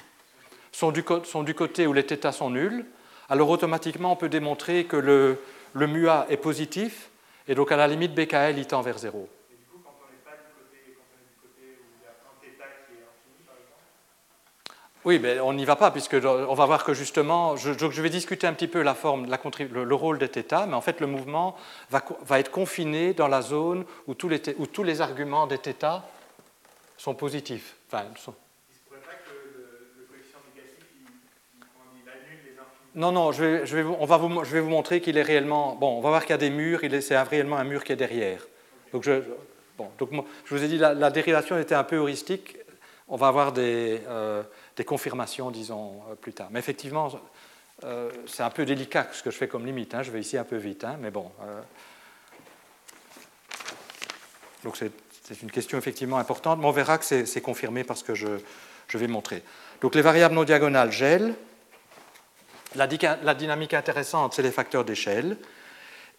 sont du, côté où les θ sont nuls, alors automatiquement on peut démontrer que le, le est positif, et donc à la limite BKL il tend vers 0. Oui, mais on n'y va pas, puisque on va voir que justement, je, vais discuter un petit peu la forme, le, rôle des θ, mais en fait le mouvement va, être confiné dans la zone où tous les, où tous les arguments des θ sont positifs. Enfin, sont... Non, non, je vais, je vais, on va vous, je vais vous montrer qu'il est réellement... Bon, on va voir qu'il y a des murs, c'est réellement un mur qui est derrière. Donc, je, bon, donc je vous ai dit, la, la dérivation était un peu heuristique, on va avoir des... Euh, des confirmations, disons, euh, plus tard. Mais effectivement, euh, c'est un peu délicat ce que je fais comme limite. Hein. Je vais ici un peu vite, hein, mais bon. Euh. donc c'est une question effectivement importante, mais on verra que c'est confirmé parce que je, vais montrer. Donc les variables non diagonales gèlent. La dynamique intéressante, c'est les facteurs d'échelle.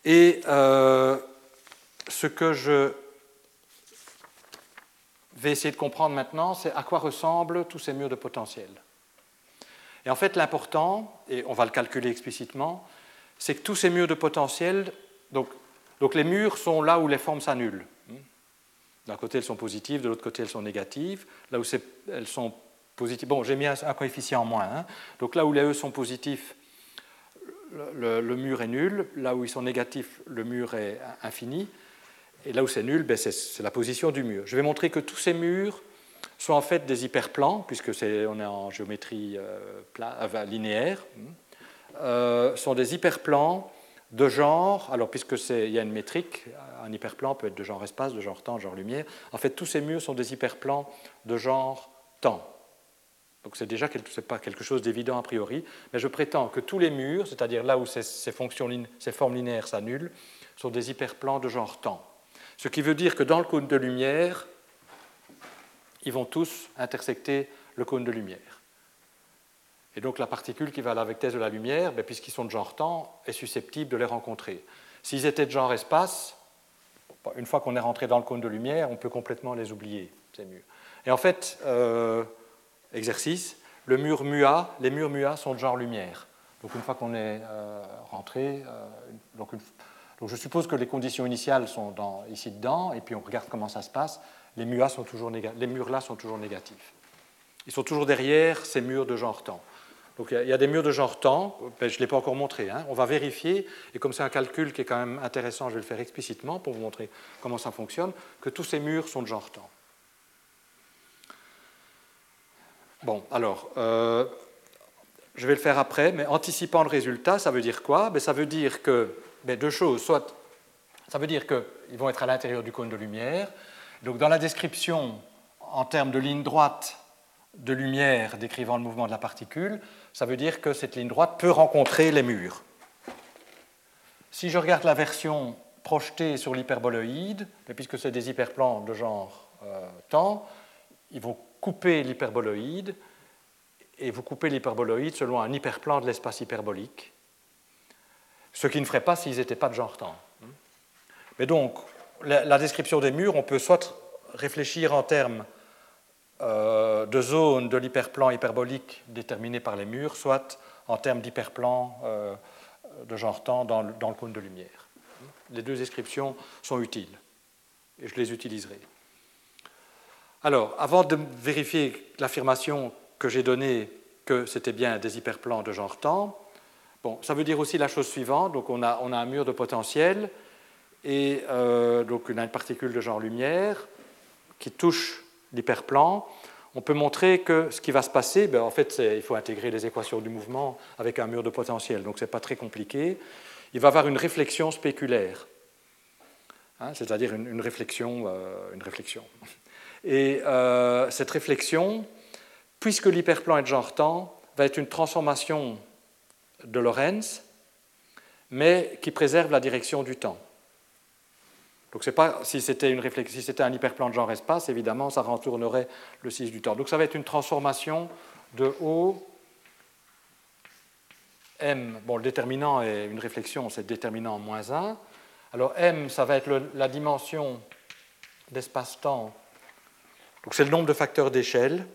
Et ce que je vais essayer de comprendre maintenant, c'est à quoi ressemblent tous ces murs de potentiel. Et en fait, l'important, et on va le calculer explicitement, c'est que tous ces murs de potentiel, donc, les murs sont là où les formes s'annulent. D'un côté, elles sont positives, de l'autre côté, elles sont négatives. Là où elles sont positives, bon, j'ai mis un, coefficient en moins. Hein. Donc là où les E sont positifs, le, mur est nul. Là où ils sont négatifs, le mur est infini. Et là où c'est nul, ben c'est la position du mur. Je vais montrer que tous ces murs sont en fait des hyperplans, puisque est, on est en géométrie euh, euh, linéaire, hmm, euh, sont des hyperplans de genre, alors puisque il y a une métrique, un hyperplan peut être de genre espace, de genre temps, de genre lumière, en fait tous ces murs sont des hyperplans de genre temps. Donc c'est déjà pas quelque chose d'évident a priori, mais je prétends que tous les murs, c'est-à-dire là où ces, ces, fonctions, ces formes linéaires s'annulent, sont des hyperplans de genre temps. Ce qui veut dire que dans le cône de lumière, ils vont tous intersecter le cône de lumière. Et donc la particule qui va à la vitesse de la lumière, ben, puisqu'ils sont de genre temps, est susceptible de les rencontrer. S'ils étaient de genre espace, une fois qu'on est rentré dans le cône de lumière, on peut complètement les oublier. C'est mieux. Et en fait, euh, exercice, le mur MUA, les murs MUA sont de genre lumière. Donc une fois qu'on est euh, rentré, euh, donc une, je suppose que les conditions initiales sont ici dedans, et puis on regarde comment ça se passe. Les, murs là sont toujours négatifs. Ils sont toujours derrière ces murs de genre temps. Donc il y a des murs de genre temps, je ne l'ai pas encore montré, hein. on va vérifier, et comme c'est un calcul qui est quand même intéressant, je vais le faire explicitement pour vous montrer comment ça fonctionne, que tous ces murs sont de genre temps. Bon, alors, euh, je vais le faire après, mais anticipant le résultat, ça veut dire quoi? Ben, Ça veut dire que deux choses. Soit, ça veut dire qu'ils vont être à l'intérieur du cône de lumière. Donc, dans la description, en termes de ligne droite de lumière décrivant le mouvement de la particule, ça veut dire que cette ligne droite peut rencontrer les murs. Si je regarde la version projetée sur l'hyperboloïde, puisque c'est des hyperplans de genre euh, temps, ils vont couper l'hyperboloïde et vous coupez l'hyperboloïde selon un hyperplan de l'espace hyperbolique ce qu'ils ne ferait pas s'ils n'étaient pas de genre temps. Mais donc, la, description des murs, on peut soit réfléchir en termes euh, de zones de l'hyperplan hyperbolique déterminées par les murs, soit en termes d'hyperplan euh, de genre temps dans, dans le cône de lumière. Les deux descriptions sont utiles et je les utiliserai. Alors, avant de vérifier l'affirmation que j'ai donnée que c'était bien des hyperplans de genre temps, Bon, ça veut dire aussi la chose suivante. Donc, on a, on a un mur de potentiel et euh, donc une particule de genre lumière qui touche l'hyperplan. On peut montrer que ce qui va se passer, ben, en fait, il faut intégrer les équations du mouvement avec un mur de potentiel, donc ce n'est pas très compliqué. Il va y avoir une réflexion spéculaire, hein, c'est-à-dire une, réflexion, euh, une réflexion. Et euh, cette réflexion, puisque l'hyperplan est de genre temps, va être une transformation de Lorentz, mais qui préserve la direction du temps. Donc c'est pas si c'était une réflexion, si c'était un hyperplan de genre espace, évidemment, ça retournerait le 6 du temps. Donc ça va être une transformation de O M. Bon, le déterminant est une réflexion, c'est déterminant moins 1. Alors M, ça va être la dimension d'espace-temps. Donc c'est le nombre de facteurs d'échelle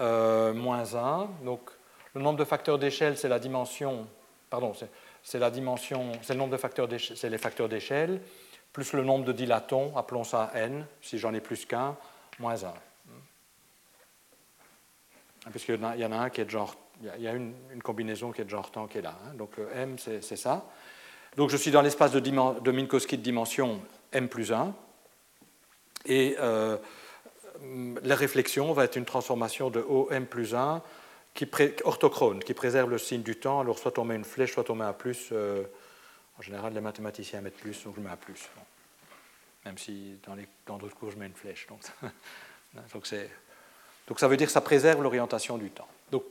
euh, moins 1. Donc le nombre de facteurs d'échelle, c'est la dimension. Pardon, c'est la dimension, c'est le nombre de facteurs c'est les facteurs d'échelle plus le nombre de dilatons, appelons ça n, si j'en ai plus qu'un, moins 1. Puisqu'il y en a un qui est de genre, il y a une, combinaison qui est de genre temps qui est là. Hein. Donc m, c'est ça. Donc je suis dans l'espace de, Minkowski de dimension m plus 1. Et euh, la réflexion va être une transformation de OM plus 1 qui orthochrone, qui préserve le signe du temps. Alors soit on met une flèche, soit on met un plus. Euh, en général, les mathématiciens mettent plus, donc je mets un plus. Même si dans d'autres cours, je mets une flèche. *laughs* Donc, ça veut dire que ça préserve l'orientation du temps. Donc,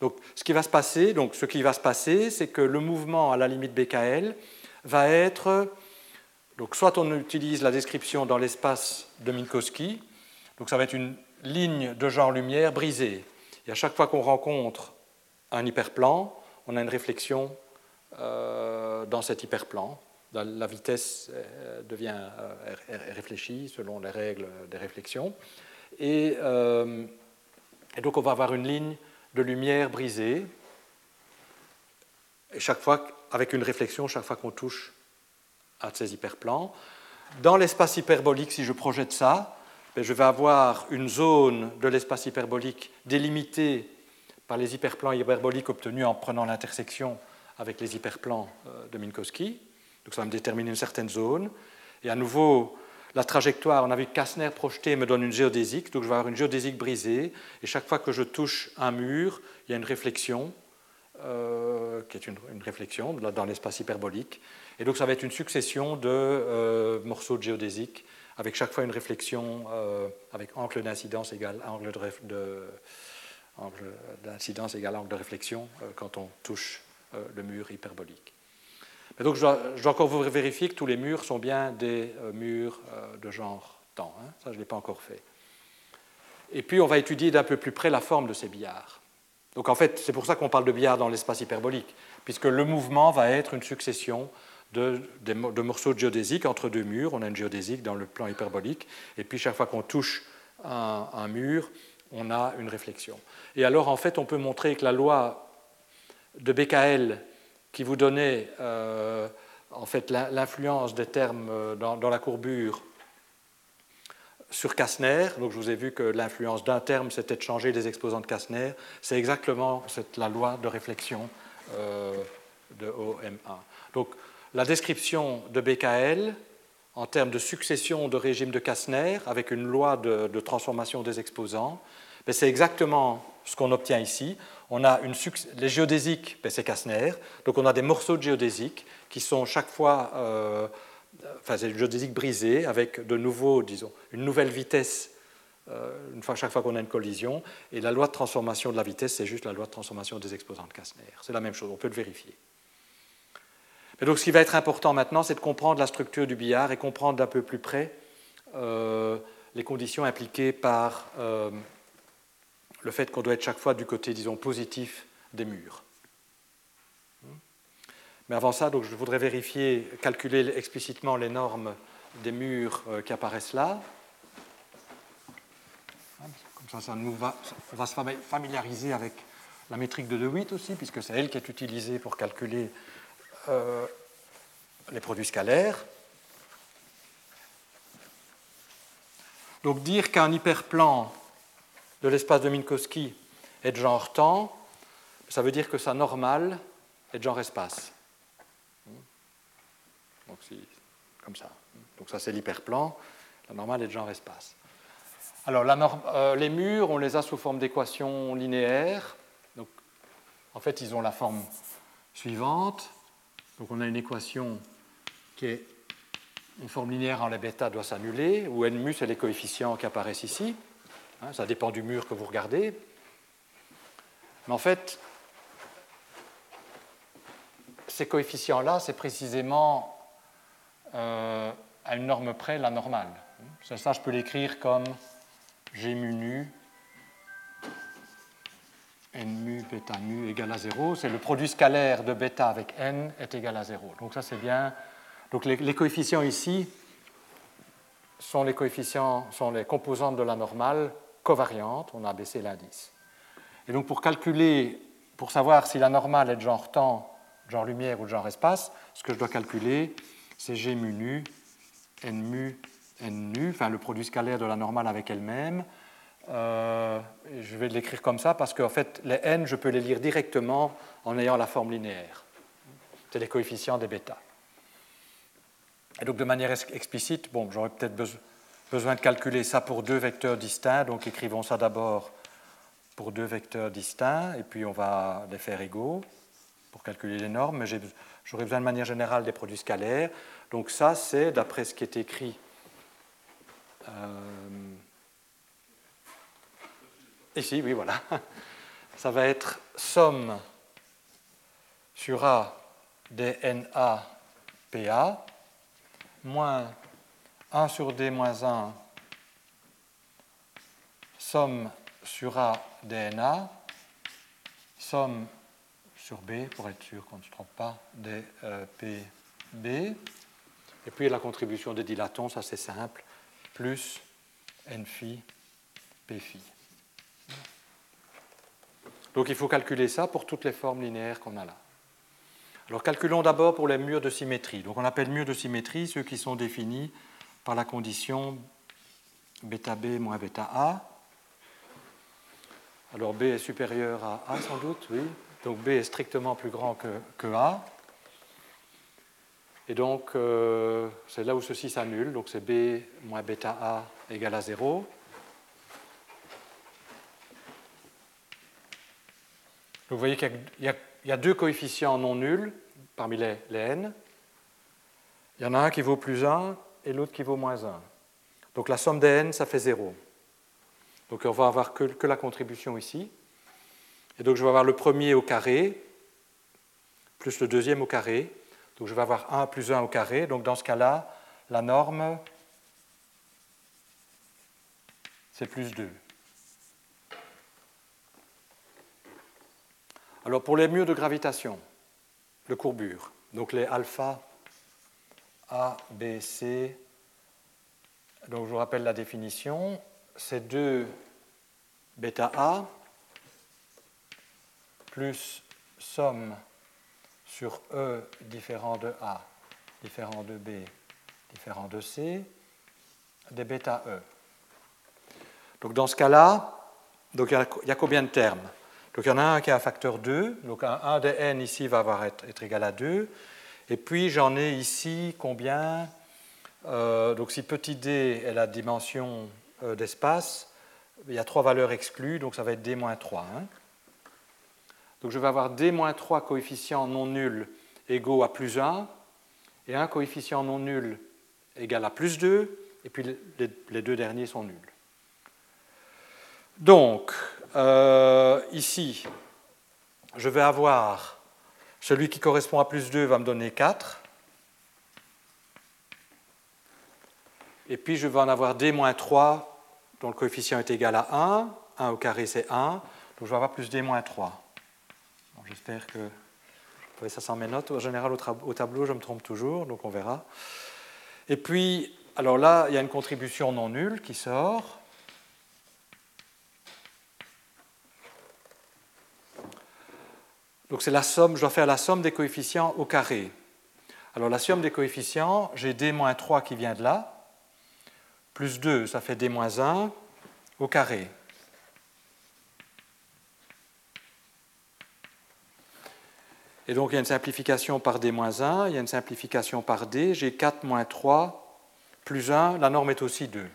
donc, ce qui va se passer, donc, ce qui va se passer, c'est que le mouvement à la limite BKL va être, donc, soit on utilise la description dans l'espace de Minkowski, donc ça va être une ligne de genre lumière brisée. Et à chaque fois qu'on rencontre un hyperplan, on a une réflexion euh, dans cet hyperplan. La vitesse euh, devient euh, réfléchie selon les règles des réflexions. Et, et, donc on va avoir une ligne de lumière brisée, et chaque fois, avec une réflexion chaque fois qu'on touche à ces hyperplans. Dans l'espace hyperbolique, si je projette ça, je vais avoir une zone de l'espace hyperbolique délimitée par les hyperplans hyperboliques obtenus en prenant l'intersection avec les hyperplans euh, de Minkowski. Donc ça va me déterminer une certaine zone. Et à nouveau, la trajectoire, on a vu Kastner projeté me donne une géodésique, donc je vais avoir une géodésique brisée, et chaque fois que je touche un mur, il y a une réflexion, euh, qui est une, réflexion dans l'espace hyperbolique. Et donc ça va être une succession de euh, morceaux de géodésique, avec chaque fois une réflexion avec angle d'incidence égal angle d'incidence égale angle de réflexion quand on touche euh, le mur hyperbolique. Donc je dois, encore vous vérifier que tous les murs sont bien des euh, murs euh, de genre temps. Hein. Ça, je ne l'ai pas encore fait. Et puis, on va étudier d'un peu plus près la forme de ces billards. Donc, en fait, c'est pour ça qu'on parle de billards dans l'espace hyperbolique, puisque le mouvement va être une succession de, morceaux de géodésique entre deux murs. On a une géodésique dans le plan hyperbolique, et puis chaque fois qu'on touche un, mur, on a une réflexion. Et alors, en fait, on peut montrer que la loi de BKL qui vous donnait euh, en fait l'influence des termes euh, dans, la courbure sur Kastner. Donc je vous ai vu que l'influence d'un terme, c'était de changer les exposants de Kastner. C'est exactement la loi de réflexion euh, de OM1. Donc la description de BKL en termes de succession de régime de Kastner avec une loi de, transformation des exposants, ben, c'est exactement ce qu'on obtient ici. On a une, les géodésiques, ben, c'est Kastner, donc on a des morceaux de géodésiques qui sont chaque fois, euh, enfin c'est une géodésique brisée avec de nouveau, disons, une nouvelle vitesse euh, une fois, chaque fois qu'on a une collision, et la loi de transformation de la vitesse, c'est juste la loi de transformation des exposants de Kastner. C'est la même chose, on peut le vérifier. Mais donc ce qui va être important maintenant, c'est de comprendre la structure du billard et comprendre d'un peu plus près euh, les conditions impliquées par le fait qu'on doit être chaque fois du côté, disons, positif des murs. Mais avant ça, donc, je voudrais vérifier, calculer explicitement les normes des murs euh, qui apparaissent là. Comme ça, ça nous va, on va se familiariser avec la métrique de De Witt aussi, puisque c'est elle qui est utilisée pour calculer euh, les produits scalaires. Donc dire qu'un hyperplan de l'espace de Minkowski est de genre temps, ça veut dire que sa normale est de genre espace. Donc, comme ça. Donc ça c'est l'hyperplan, la normale est de genre espace. Alors euh, les murs, on les a sous forme d'équations linéaires. En fait, ils ont la forme suivante. Donc on a une équation qui est une forme linéaire en la bêta doit s'annuler, où n mu, c'est les coefficients qui apparaissent ici. Hein, ça dépend du mur que vous regardez. Mais en fait, ces coefficients-là, c'est précisément euh, à une norme près la normale. Ça, je peux l'écrire comme G mu nu n mu bêta mu égale à 0. C'est le produit scalaire de bêta avec n est égal à 0. Donc ça c'est bien. Donc les, coefficients ici sont les coefficients, sont les composantes de la normale covariante. On a baissé l'indice. Et donc pour calculer, pour savoir si la normale est de genre temps, genre lumière ou de genre espace, ce que je dois calculer, c'est g mu nu, n mu, n nu, enfin le produit scalaire de la normale avec elle-même, euh, je vais l'écrire comme ça parce qu'en fait, les n, je peux les lire directement en ayant la forme linéaire. C'est les coefficients des bêta. Et donc, de manière explicite, bon, j'aurais peut-être besoin de calculer ça pour deux vecteurs distincts. Donc, écrivons ça d'abord pour deux vecteurs distincts, et puis on va les faire égaux pour calculer les normes. Mais j'aurais besoin de manière générale des produits scalaires. Donc, ça, c'est, d'après ce qui est écrit, euh, Ici, oui, voilà. *laughs* Ça va être somme sur A des NA PA moins 1 sur D moins 1 somme sur A des NA somme sur B, pour être sûr qu'on ne se trompe pas, des euh, PB. Et puis la contribution des dilatons, ça c'est simple, plus N phi P phi. Donc il faut calculer ça pour toutes les formes linéaires qu'on a là. Alors calculons d'abord pour les murs de symétrie. Donc on appelle murs de symétrie ceux qui sont définis par la condition bêta B moins bêta A. Alors B est supérieur à A sans doute, oui. Donc B est strictement plus grand que, A. Et donc euh, c'est là où ceci s'annule. Donc c'est B moins bêta A égale à 0. Vous voyez qu'il y, a deux coefficients non nuls parmi les, n. Il y en a un qui vaut plus 1 et l'autre qui vaut moins 1. Donc la somme des n, ça fait 0. Donc on va avoir que, que, la contribution ici. Et donc je vais avoir le premier au carré, plus le deuxième au carré. Donc je vais avoir 1 plus 1 au carré. Donc dans ce cas-là, la norme, c'est plus 2. Alors pour les murs de gravitation, de courbure, donc les alpha A, B, C, donc je vous rappelle la définition, c'est 2 bêta A plus somme sur E différent de A, différent de B, différent de C, des bêta E. Donc dans ce cas-là, il y, a combien de termes? Donc il y en a un qui a un facteur 2, donc un, 1 de n ici va avoir être, égal à 2. Et puis j'en ai ici combien euh, Donc si petit d est la dimension euh, d'espace, il y a trois valeurs exclues, donc ça va être d-3. Hein. Donc je vais avoir d-3 coefficients non nuls égaux à plus 1, et un coefficient non nul égal à plus 2, et puis les deux derniers sont nuls. Donc, euh, ici, je vais avoir celui qui correspond à plus 2 va me donner 4. Et puis je vais en avoir d-3 dont le coefficient est égal à 1. 1 au carré c'est 1. Donc je vais avoir plus d-3. J'espère que vous ça sans mes notes. En général au tableau je me trompe toujours, donc on verra. Et puis, alors là, il y a une contribution non nulle qui sort. Donc c'est la somme, je dois faire la somme des coefficients au carré. Alors la somme des coefficients, j'ai d-3 qui vient de là, plus 2, ça fait d-1 au carré. Et donc il y a une simplification par d-1, il y a une simplification par d, j'ai 4 moins 3 plus 1, la norme est aussi 2.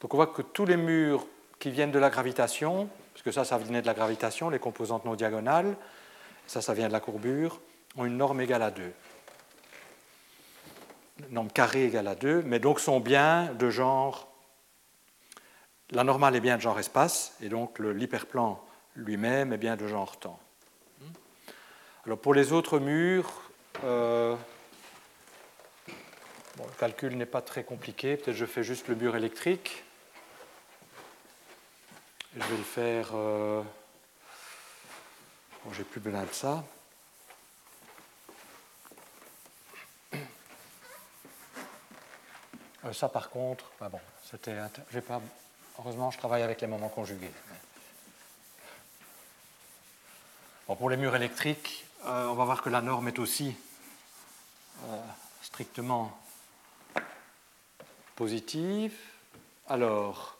Donc on voit que tous les murs qui viennent de la gravitation, parce que ça, ça venait de la gravitation, les composantes non diagonales, ça, ça vient de la courbure, ont une norme égale à 2. Une norme carrée égale à 2, mais donc sont bien de genre. La normale est bien de genre espace, et donc l'hyperplan lui-même est bien de genre temps. Alors pour les autres murs, euh, le calcul n'est pas très compliqué. Peut-être je fais juste le mur électrique. Je vais le faire. Euh, bon, j'ai plus besoin de ça. Euh, ça, par contre, bah bon, c'était. Pas... Heureusement, je travaille avec les moments conjugués. Bon, pour les murs électriques, euh, on va voir que la norme est aussi strictement positive. Alors,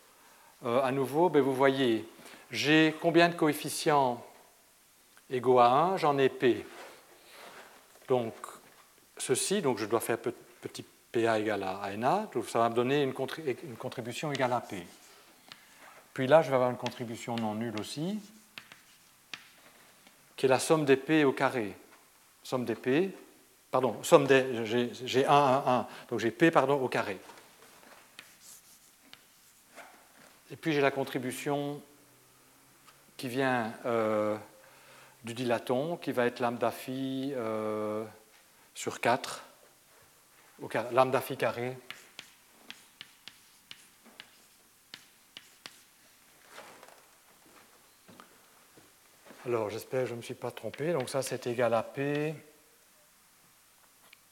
euh, à nouveau, ben, vous voyez, j'ai combien de coefficients égaux à 1 J'en ai P. Donc, ceci, donc je dois faire petit PA égale à NA, donc ça va me donner une, contribution égale à P. Puis là, je vais avoir une contribution non nulle aussi, qui est la somme des P au carré. Somme des P, pardon, somme des, j'ai 1, 1, 1, donc j'ai P pardon, au carré. Et puis j'ai la contribution qui vient euh, du dilaton, qui va être lambda phi euh, sur 4, lambda phi carré. Alors j'espère que je ne me suis pas trompé. Donc ça c'est égal à P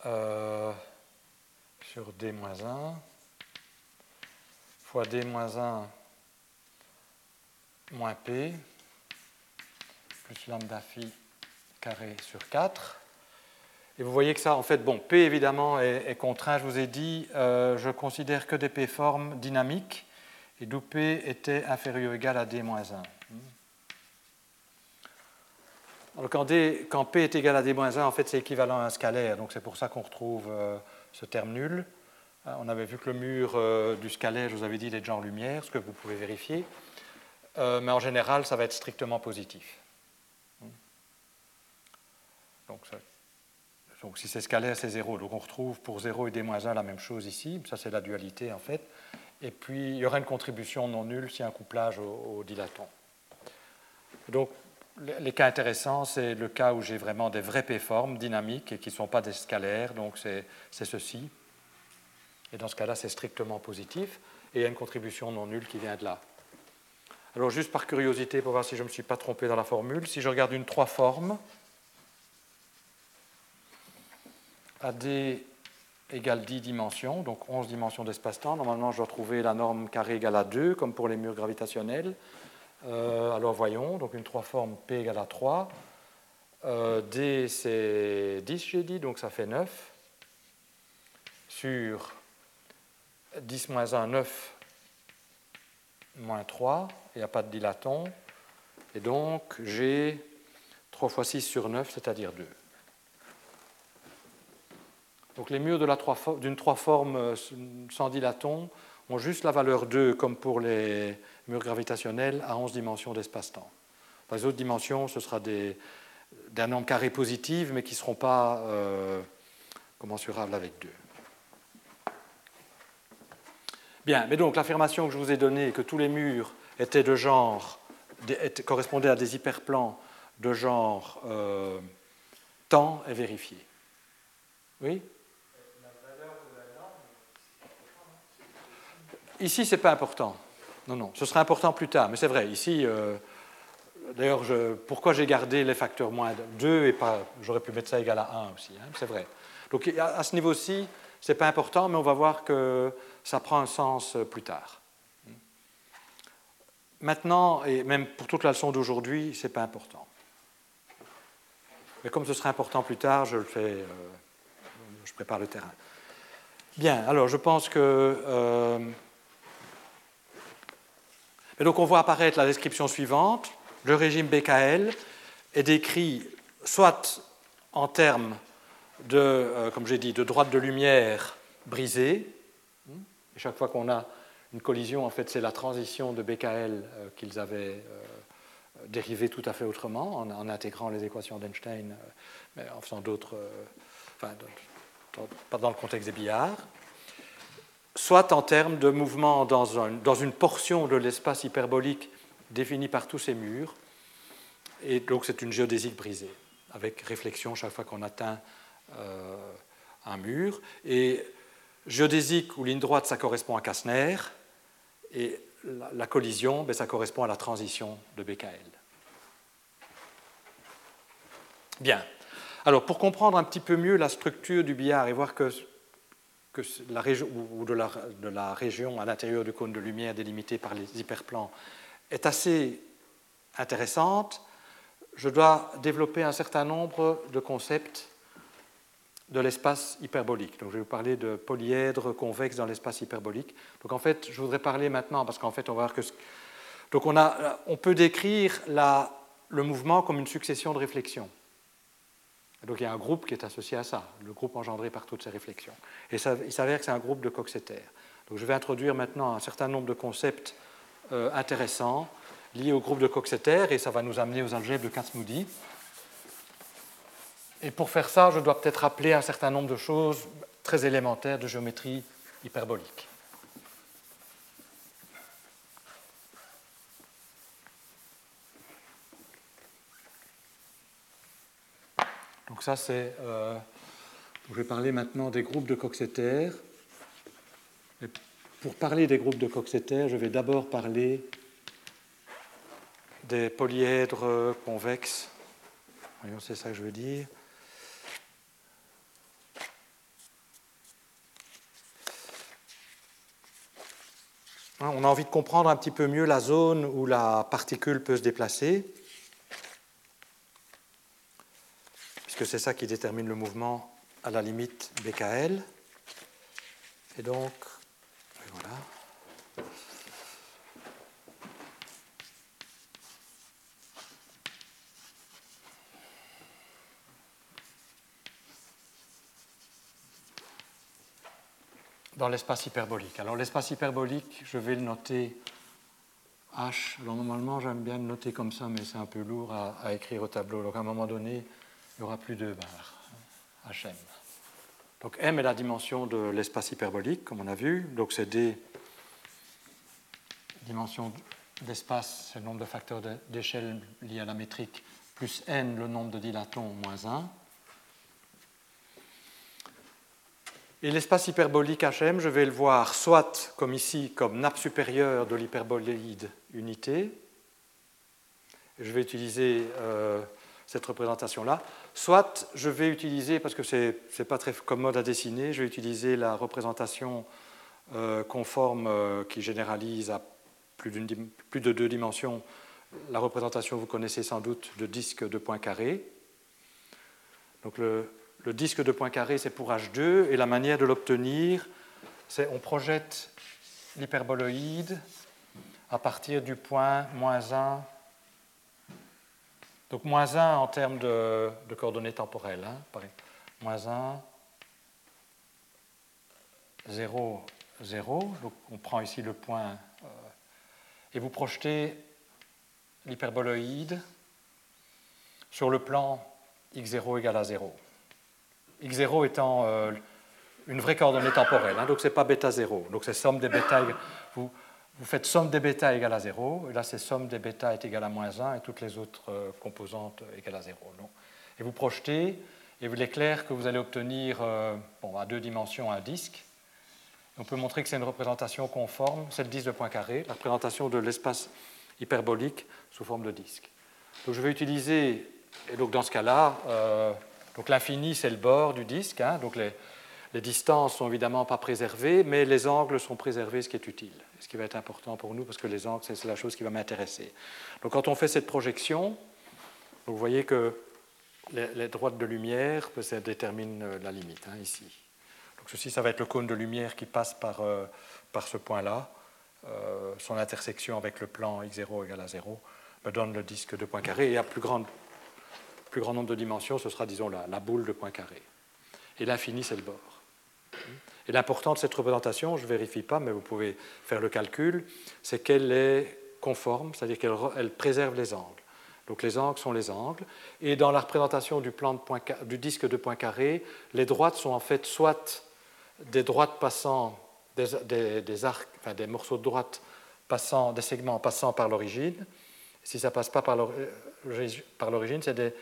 euh, sur D-1 fois D-1 moins P plus lambda phi carré sur 4. Et vous voyez que ça, en fait, bon, P évidemment est, contraint, je vous ai dit, euh, je considère que des P formes dynamiques, et d'où P était inférieur ou égal à D moins 1. Alors quand, D, quand, P est égal à D moins 1, en fait, c'est équivalent à un scalaire, donc c'est pour ça qu'on retrouve euh, ce terme nul. Euh, on avait vu que le mur du scalaire, je vous avais dit, il est de genre lumière, ce que vous pouvez vérifier. Euh, mais en général, ça va être strictement positif. Donc, si c'est scalaire, c'est 0. Donc on retrouve pour 0 et d-1 la même chose ici. Ça, c'est la dualité en fait. Et puis, il y aura une contribution non nulle si un couplage au, dilaton. Donc, les cas intéressants, c'est le cas où j'ai vraiment des vraies P-formes dynamiques et qui ne sont pas des scalaires. Donc, c'est ceci. Et dans ce cas-là, c'est strictement positif. Et il y a une contribution non nulle qui vient de là. Alors juste par curiosité, pour voir si je ne me suis pas trompé dans la formule, si je regarde une trois formes, AD égale 10 dimensions, donc 11 dimensions d'espace-temps, normalement je dois trouver la norme carré égale à 2, comme pour les murs gravitationnels. Euh, alors voyons, donc une trois forme P égale à 3. Euh, D c'est 10 j'ai dit, donc ça fait 9. Sur 10 moins 1, 9 moins 3, il n'y a pas de dilaton, et donc j'ai 3 fois 6 sur 9, c'est-à-dire 2. Donc les murs d'une 3 formes euh, sans dilaton ont juste la valeur 2, comme pour les murs gravitationnels, à 11 dimensions d'espace-temps. Les autres dimensions, ce sera d'un nombre carré positif, mais qui ne seront pas euh, commensurables avec 2. Bien, mais donc l'affirmation que je vous ai donnée, que tous les murs étaient de genre, correspondaient à des hyperplans de genre euh, temps, est vérifiée. Oui? Ici, ce n'est pas important. Non, non, ce sera important plus tard, mais c'est vrai, ici, euh, d'ailleurs, pourquoi j'ai gardé les facteurs moins 2 et pas, j'aurais pu mettre ça égal à 1 aussi, hein, c'est vrai. Donc à ce niveau-ci, ce n'est pas important, mais on va voir que ça prend un sens euh, plus tard. Maintenant, et même pour toute la leçon d'aujourd'hui, ce n'est pas important. Mais comme ce sera important plus tard, je le fais, euh, je prépare le terrain. Bien, alors je pense que. Euh, et donc on voit apparaître la description suivante. Le régime BKL est décrit soit en termes de, comme j'ai dit, de droite de lumière brisée, et chaque fois qu'on a une collision, en fait, c'est la transition de BKL euh, qu'ils avaient euh, dériver tout à fait autrement, en, intégrant les équations d'Einstein, mais en faisant d'autres, enfin, pas dans le contexte des billards, soit en termes de mouvement dans, dans une portion de l'espace hyperbolique définie par tous ces murs, et donc c'est une géodésique brisée, avec réflexion chaque fois qu'on atteint euh, un mur. Et géodésique ou ligne droite, ça correspond à Kastner, et la, collision, ben, ça correspond à la transition de BKL. Bien. Alors, pour comprendre un petit peu mieux la structure du billard et voir que, que la région, ou de la, de la région à l'intérieur du cône de lumière délimitée par les hyperplans est assez intéressante, je dois développer un certain nombre de concepts de l'espace hyperbolique. Donc, je vais vous parler de polyèdres convexes dans l'espace hyperbolique. Donc, en fait, je voudrais parler maintenant, parce qu'en fait, on va que. Donc, on, a, on peut décrire la, le mouvement comme une succession de réflexions. Donc, il y a un groupe qui est associé à ça, le groupe engendré par toutes ces réflexions. Et ça, il s'avère que c'est un groupe de Coxeter. Donc, je vais introduire maintenant un certain nombre de concepts euh, intéressants liés au groupe de Coxeter, et ça va nous amener aux algèbres de Katz-Moody. Et pour faire ça, je dois peut-être rappeler un certain nombre de choses très élémentaires de géométrie hyperbolique. Donc ça, c'est... Euh, je vais parler maintenant des groupes de Coxeter. pour parler des groupes de Coxeter, je vais d'abord parler des polyèdres convexes. Voyons, c'est ça que je veux dire. On a envie de comprendre un petit peu mieux la zone où la particule peut se déplacer, puisque c'est ça qui détermine le mouvement à la limite BKL. Et donc, voilà. Dans l'espace hyperbolique. Alors l'espace hyperbolique, je vais le noter H. Alors normalement, j'aime bien le noter comme ça, mais c'est un peu lourd à, écrire au tableau. Donc à un moment donné, il n'y aura plus de barres. HM. Donc M est la dimension de l'espace hyperbolique, comme on a vu. Donc c'est D, dimension d'espace, c'est le nombre de facteurs d'échelle liés à la métrique, plus N, le nombre de dilatons, moins 1. Et l'espace hyperbolique HM, je vais le voir soit comme ici, comme nappe supérieure de l'hyperboléide unité. Je vais utiliser euh, cette représentation-là. Soit je vais utiliser, parce que ce n'est pas très commode à dessiner, je vais utiliser la représentation euh, conforme euh, qui généralise à plus, plus, de deux dimensions la représentation, vous connaissez sans doute, de disque de points carrés. Donc le, le disque de points carrés, c'est pour H2, et la manière de l'obtenir, c'est on projette l'hyperboloïde à partir du point moins 1. Donc moins 1 en termes de, coordonnées temporelles. Hein, moins 1, 0, 0. Donc on prend ici le point. Euh, et vous projetez l'hyperboloïde sur le plan x0 égale à 0 x0 étant euh, une vraie coordonnée temporelle, hein, donc ce n'est pas bêta 0, donc c'est somme des bêta, vous, faites somme des bêta égale à 0, et là c'est somme des bêta est égale à moins 1, et toutes les autres euh, composantes égales à 0. Et vous projetez, et vous clair que vous allez obtenir euh, bon, à deux dimensions un disque. On peut montrer que c'est une représentation conforme, c'est le disque de Poincaré, la représentation de l'espace hyperbolique sous forme de disque. Donc je vais utiliser, et donc dans ce cas-là, donc l'infini, c'est le bord du disque, hein. donc les, distances sont évidemment pas préservées, mais les angles sont préservés, ce qui est utile, ce qui va être important pour nous, parce que les angles, c'est la chose qui va m'intéresser. Donc quand on fait cette projection, vous voyez que les, droites de lumière, ça détermine euh, la limite, hein, ici. Donc ceci, ça va être le cône de lumière qui passe par, euh, par ce point-là. Euh, son intersection avec le plan x0 égale à 0 me donne le disque de Poincaré. Et à plus grande plus grand nombre de dimensions, ce sera, disons, la, boule de Poincaré. Et l'infini, c'est le bord. Et l'important de cette représentation, je ne vérifie pas, mais vous pouvez faire le calcul, c'est qu'elle est conforme, c'est-à-dire qu'elle préserve les angles. Donc les angles sont les angles. Et dans la représentation du, plan du disque de point carré, les droites sont en fait soit des droites passant, des, arcs, enfin des morceaux de droite passant, des segments passant par l'origine. Si ça passe pas par l'origine, c'est des,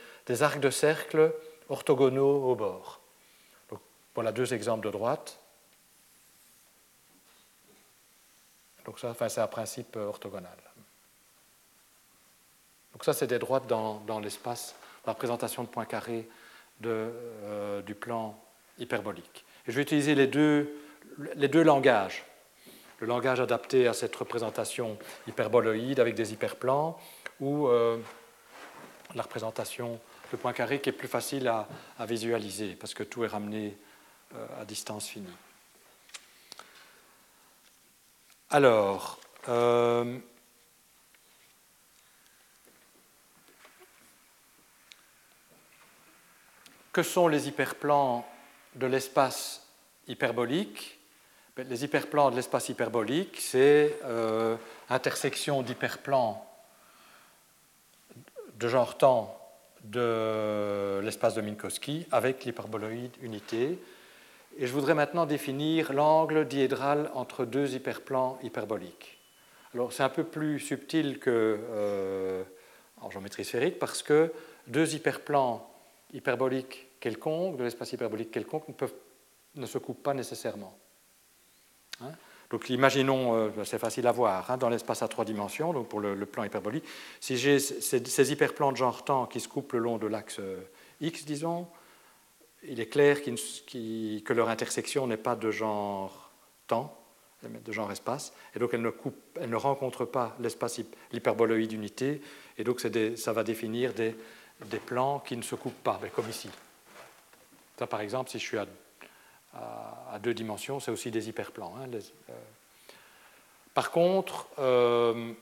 arcs de cercle orthogonaux au bord. voilà deux exemples de droite. Donc ça, enfin, c'est un principe orthogonal. Donc ça, c'est des droites dans, l'espace, la représentation de points carrés euh, du plan hyperbolique. Et je vais utiliser les deux, les deux langages. Le langage adapté à cette représentation hyperboloïde avec des hyperplans ou euh, la représentation de points carrés qui est plus facile à, visualiser parce que tout est ramené euh, à distance finie. Alors, Que sont les hyperplans de l'espace hyperbolique? Ben, Les hyperplans de l'espace hyperbolique, c'est euh, intersection d'hyperplans de genre temps de l'espace de Minkowski avec l'hyperboloïde unité. Et je voudrais maintenant définir l'angle diédral entre deux hyperplans hyperboliques. Alors c'est un peu plus subtil que euh, en géométrie sphérique parce que deux hyperplans hyperbolique quelconque, de l'espace hyperbolique quelconque, ne se coupent pas nécessairement. Hein? Donc imaginons, euh, c'est facile à voir, hein, dans l'espace à trois dimensions, donc pour le, plan hyperbolique, si j'ai ces, hyperplans de genre temps qui se coupent le long de l'axe euh, x, disons, il est clair que leur intersection n'est pas de genre temps, de genre espace, et donc elle ne, coupe, elle ne rencontre pas l'espace l'hyperboloïde unité, et donc ça va définir des, des plans qui ne se coupent pas, mais comme ici. Ça, par exemple, si je suis à, à, deux dimensions, c'est aussi des hyperplans. Hein, euh. Par contre, euh,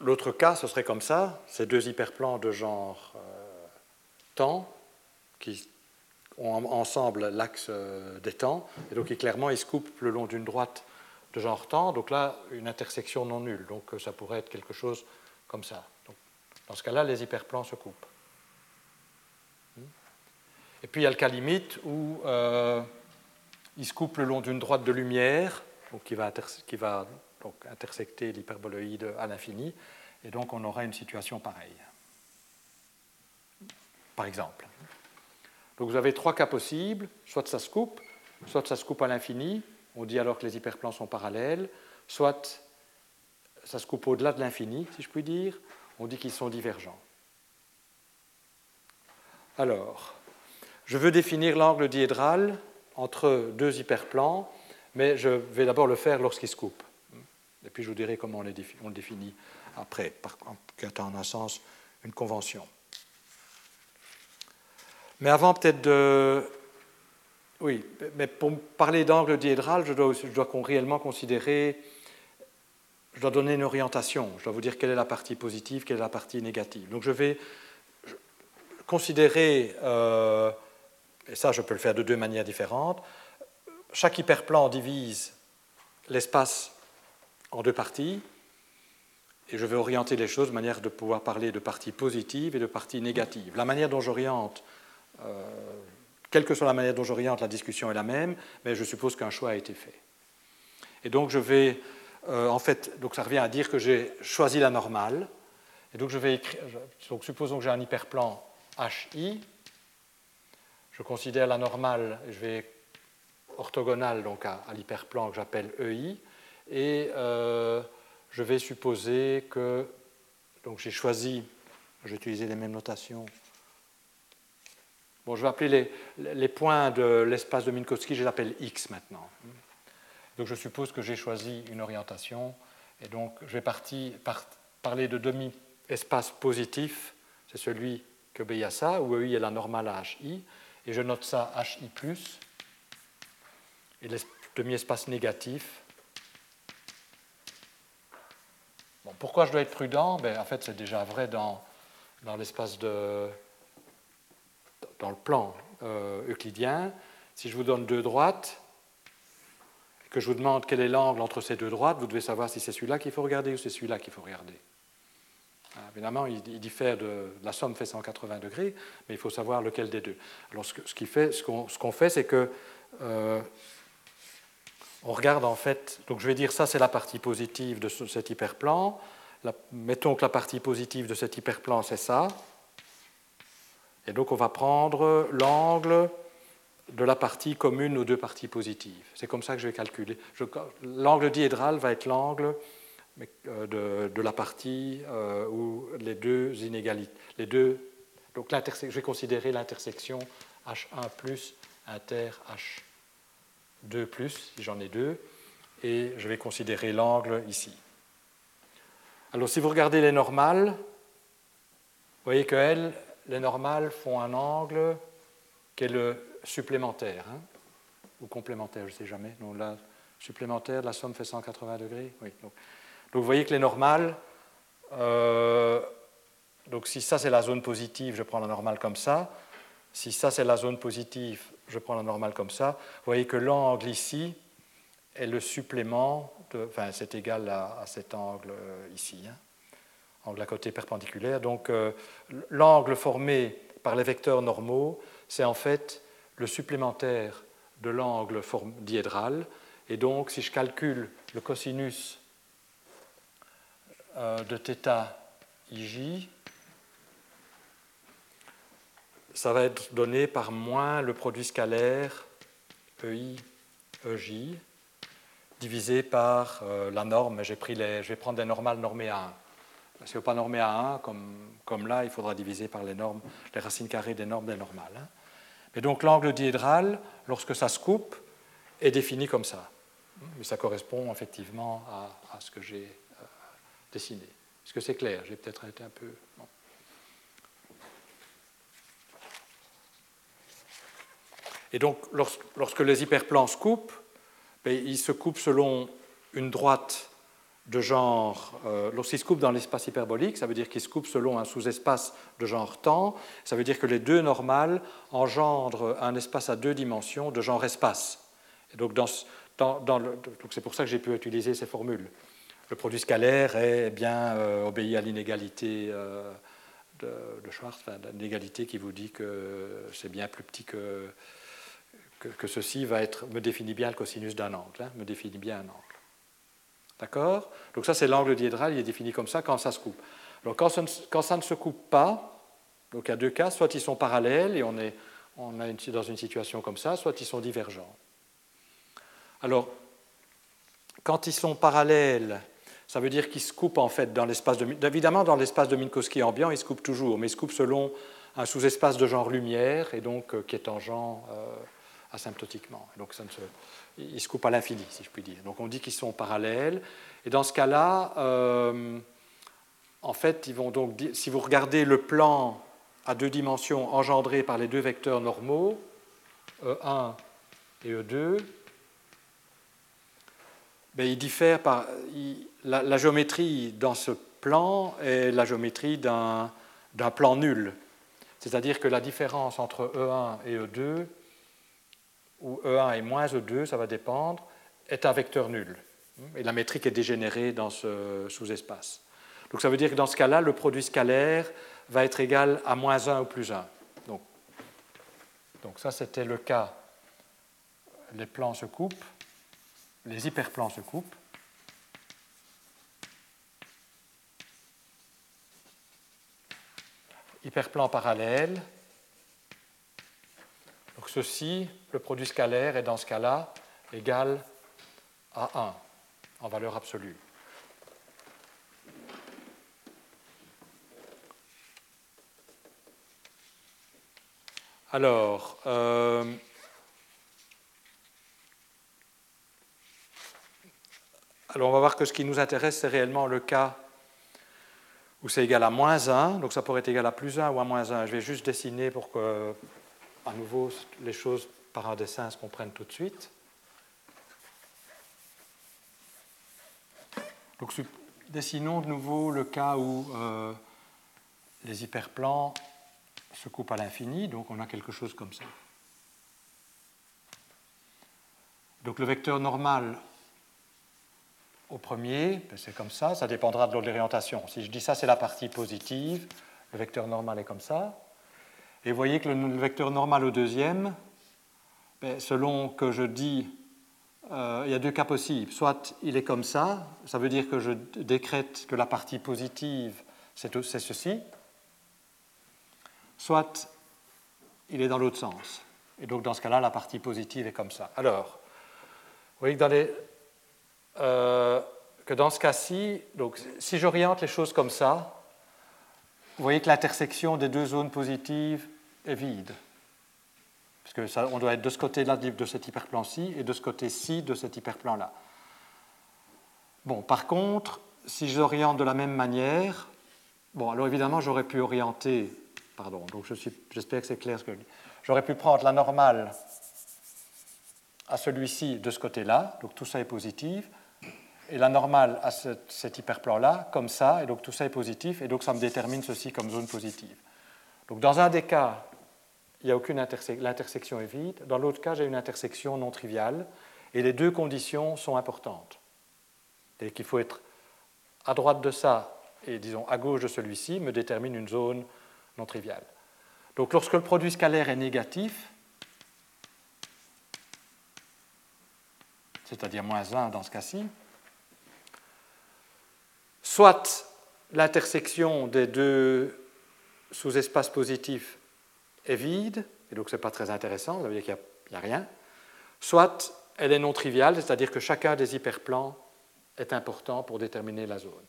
l'autre cas, ce serait comme ça, ces deux hyperplans de genre euh, temps, qui ont ensemble l'axe des temps, et donc clairement, ils se coupent le long d'une droite de genre temps, donc là, une intersection non nulle, donc ça pourrait être quelque chose comme ça. Dans ce cas-là, les hyperplans se coupent. Et puis il y a le cas limite où euh, il se coupe le long d'une droite de lumière, donc qui va, qui va donc intersecter l'hyperboloïde à l'infini, et donc on aura une situation pareille. Par exemple. Donc vous avez trois cas possibles, soit ça se coupe, soit ça se coupe à l'infini, on dit alors que les hyperplans sont parallèles, soit ça se coupe au-delà de l'infini, si je puis dire, on dit qu'ils sont divergents. Alors, je veux définir l'angle diédral entre deux hyperplans, mais je vais d'abord le faire lorsqu'ils se coupent. Et puis je vous dirai comment on, le définit après, a en un sens une convention. Mais avant peut-être de... Oui, mais pour parler d'angle diédral, je dois, je dois réellement considérer je dois donner une orientation, je dois vous dire quelle est la partie positive, quelle est la partie négative. Donc je vais considérer, euh, et ça je peux le faire de deux manières différentes, chaque hyperplan divise l'espace en deux parties, et je vais orienter les choses de manière de pouvoir parler de parties positives et de parties négatives. La manière dont j'oriente, euh, quelle que soit la manière dont j'oriente, la discussion est la même, mais je suppose qu'un choix a été fait. Et donc je vais euh, en fait, donc ça revient à dire que j'ai choisi la normale. Et donc je vais écrire, donc supposons que j'ai un hyperplan HI. Je considère la normale, je vais orthogonale donc à, l'hyperplan que j'appelle EI. Et euh, je vais supposer que donc j'ai choisi, je vais utiliser les mêmes notations. Bon, je vais appeler les, points de l'espace de Minkowski, je les appelle X maintenant. Donc je suppose que j'ai choisi une orientation et donc je vais parler de demi-espace positif, c'est celui qui obéit à ça, où EI est la normale à HI, et je note ça HI+, et le demi-espace négatif. Bon, pourquoi je dois être prudent? Ben, En fait, c'est déjà vrai dans, dans l'espace de. dans le plan euh, euclidien. Si je vous donne deux droites, que je vous demande quel est l'angle entre ces deux droites, vous devez savoir si c'est celui-là qu'il faut regarder ou c'est celui-là qu'il faut regarder. Évidemment, il, diffère de. La somme fait 180 degrés, mais il faut savoir lequel des deux. Alors, ce, qu'on fait, c'est que. Euh, on regarde en fait. Donc, je vais dire ça, c'est la partie positive de cet hyperplan. mettons que la partie positive de cet hyperplan, c'est ça. Et donc, on va prendre l'angle de la partie commune aux deux parties positives. C'est comme ça que je vais calculer. L'angle diédral va être l'angle euh, de, la partie euh, où les deux inégalités, les deux, donc je vais considérer l'intersection H1 plus inter H2 plus, si j'en ai deux, et je vais considérer l'angle ici. Alors si vous regardez les normales, vous voyez que les normales font un angle qui est le supplémentaire, hein, ou complémentaire, je ne sais jamais. Là, supplémentaire, la somme fait 180 degrés. Oui, donc, vous voyez que les normales, euh, donc si ça c'est la zone positive, je prends la normale comme ça. Si ça c'est la zone positive, je prends la normale comme ça. Vous voyez que l'angle ici est le supplément, enfin c'est égal à, cet angle euh, ici, hein, angle à côté perpendiculaire. Donc euh, l'angle formé par les vecteurs normaux, c'est en fait le supplémentaire de l'angle diédral. Et donc si je calcule le cosinus de θ ij, ça va être donné par moins le produit scalaire EI, EJ, divisé par euh, la norme. J'ai pris les, je vais prendre des normales normées à 1. Si on pas normé à 1, comme, comme, là, il faudra diviser par les normes, les racines carrées des normes des normales. Hein. Mais donc l'angle diédral, lorsque ça se coupe, est défini comme ça. Mais ça correspond effectivement à ce que j'ai dessiner. Est-ce que c'est clair? J'ai peut-être été un peu. Et donc, lorsque les hyperplans se coupent, ben, ils se coupent selon une droite de genre. Euh, lorsqu'ils se coupent dans l'espace hyperbolique, ça veut dire qu'ils se coupent selon un sous-espace de genre temps. Ça veut dire que les deux normales engendrent un espace à deux dimensions de genre espace. Et donc, c'est pour ça que j'ai pu utiliser ces formules le produit scalaire est bien euh, obéi à l'inégalité euh, de, Schwarz, enfin, l'inégalité qui vous dit que c'est bien plus petit que, que, ceci va être, me définit bien le cosinus d'un angle, hein, me définit bien un angle. D'accord? Donc ça c'est l'angle diédral, il est défini comme ça quand ça se coupe. Alors quand ça, ne, quand ça ne se coupe pas, donc il y a deux cas, soit ils sont parallèles et on est, on est dans une situation comme ça, soit ils sont divergents. Alors, quand ils sont parallèles, ça veut dire qu'il se coupe en fait dans l'espace de... Évidemment, dans l'espace de Minkowski ambiant, il se coupe toujours, mais il se coupe selon un sous-espace de genre lumière et donc euh, qui est tangent euh, asymptotiquement. Donc ça ne se... il à l'infini, si je puis dire. Donc on dit qu'ils sont parallèles. Et dans ce cas-là, euh, en fait, ils vont donc... si vous regardez le plan à deux dimensions engendré par les deux vecteurs normaux, E1 et E2, ben, ils diffèrent par la, géométrie dans ce plan est la géométrie d'un plan nul. C'est-à-dire que la différence entre E1 et E2, ou E1 et moins E2, ça va dépendre, est un vecteur nul. Et la métrique est dégénérée dans ce sous-espace. Donc ça veut dire que dans ce cas-là, le produit scalaire va être égal à moins 1 ou plus 1. Donc, donc ça, c'était le cas. Les plans se coupent, les hyperplans se coupent. Hyperplan parallèle. Donc ceci, le produit scalaire est dans ce cas-là égal à 1 en valeur absolue. Alors, euh, alors, on va voir que ce qui nous intéresse, c'est réellement le cas où c'est égal à moins 1, donc ça pourrait être égal à plus 1 ou à moins 1. Je vais juste dessiner pour que, à nouveau, les choses par un dessin se comprennent tout de suite. Donc, dessinons de nouveau le cas où euh, les hyperplans se coupent à l'infini, donc on a quelque chose comme ça. Donc le vecteur normal au premier, ben, c'est comme ça, ça dépendra de l'orientation. Si je dis ça, c'est la partie positive, le vecteur normal est comme ça. Et vous voyez que le vecteur normal au deuxième, ben, selon que je dis, euh, il y a deux cas possibles. Soit il est comme ça, ça veut dire que je décrète que la partie positive, c'est ceci. Soit il est dans l'autre sens. Et donc dans ce cas-là, la partie positive est comme ça. Alors, vous voyez que dans, les, euh, que dans ce cas-ci, si j'oriente les choses comme ça, vous voyez que l'intersection des deux zones positives est vide. Parce qu'on doit être de ce côté-là de cet hyperplan-ci et de ce côté-ci de cet hyperplan-là. Bon, par contre, si j'oriente de la même manière, bon, alors évidemment, j'aurais pu orienter, pardon, donc j'espère que c'est clair ce que je dis. J'aurais pu prendre la normale à celui-ci de ce côté-là, donc tout ça est positif, et la normale à cet hyperplan-là, comme ça, et donc tout ça est positif, et donc ça me détermine ceci comme zone positive. Donc dans un des cas, l'intersection est vide. Dans l'autre cas, j'ai une intersection non triviale, et les deux conditions sont importantes. Et qu'il faut être à droite de ça et disons à gauche de celui-ci me détermine une zone non triviale. Donc lorsque le produit scalaire est négatif, c'est-à-dire moins 1 dans ce cas-ci, soit l'intersection des deux sous-espaces positifs est vide, et donc ce n'est pas très intéressant, ça veut dire qu'il n'y a, rien, soit elle est non triviale, c'est-à-dire que chacun des hyperplans est important pour déterminer la zone.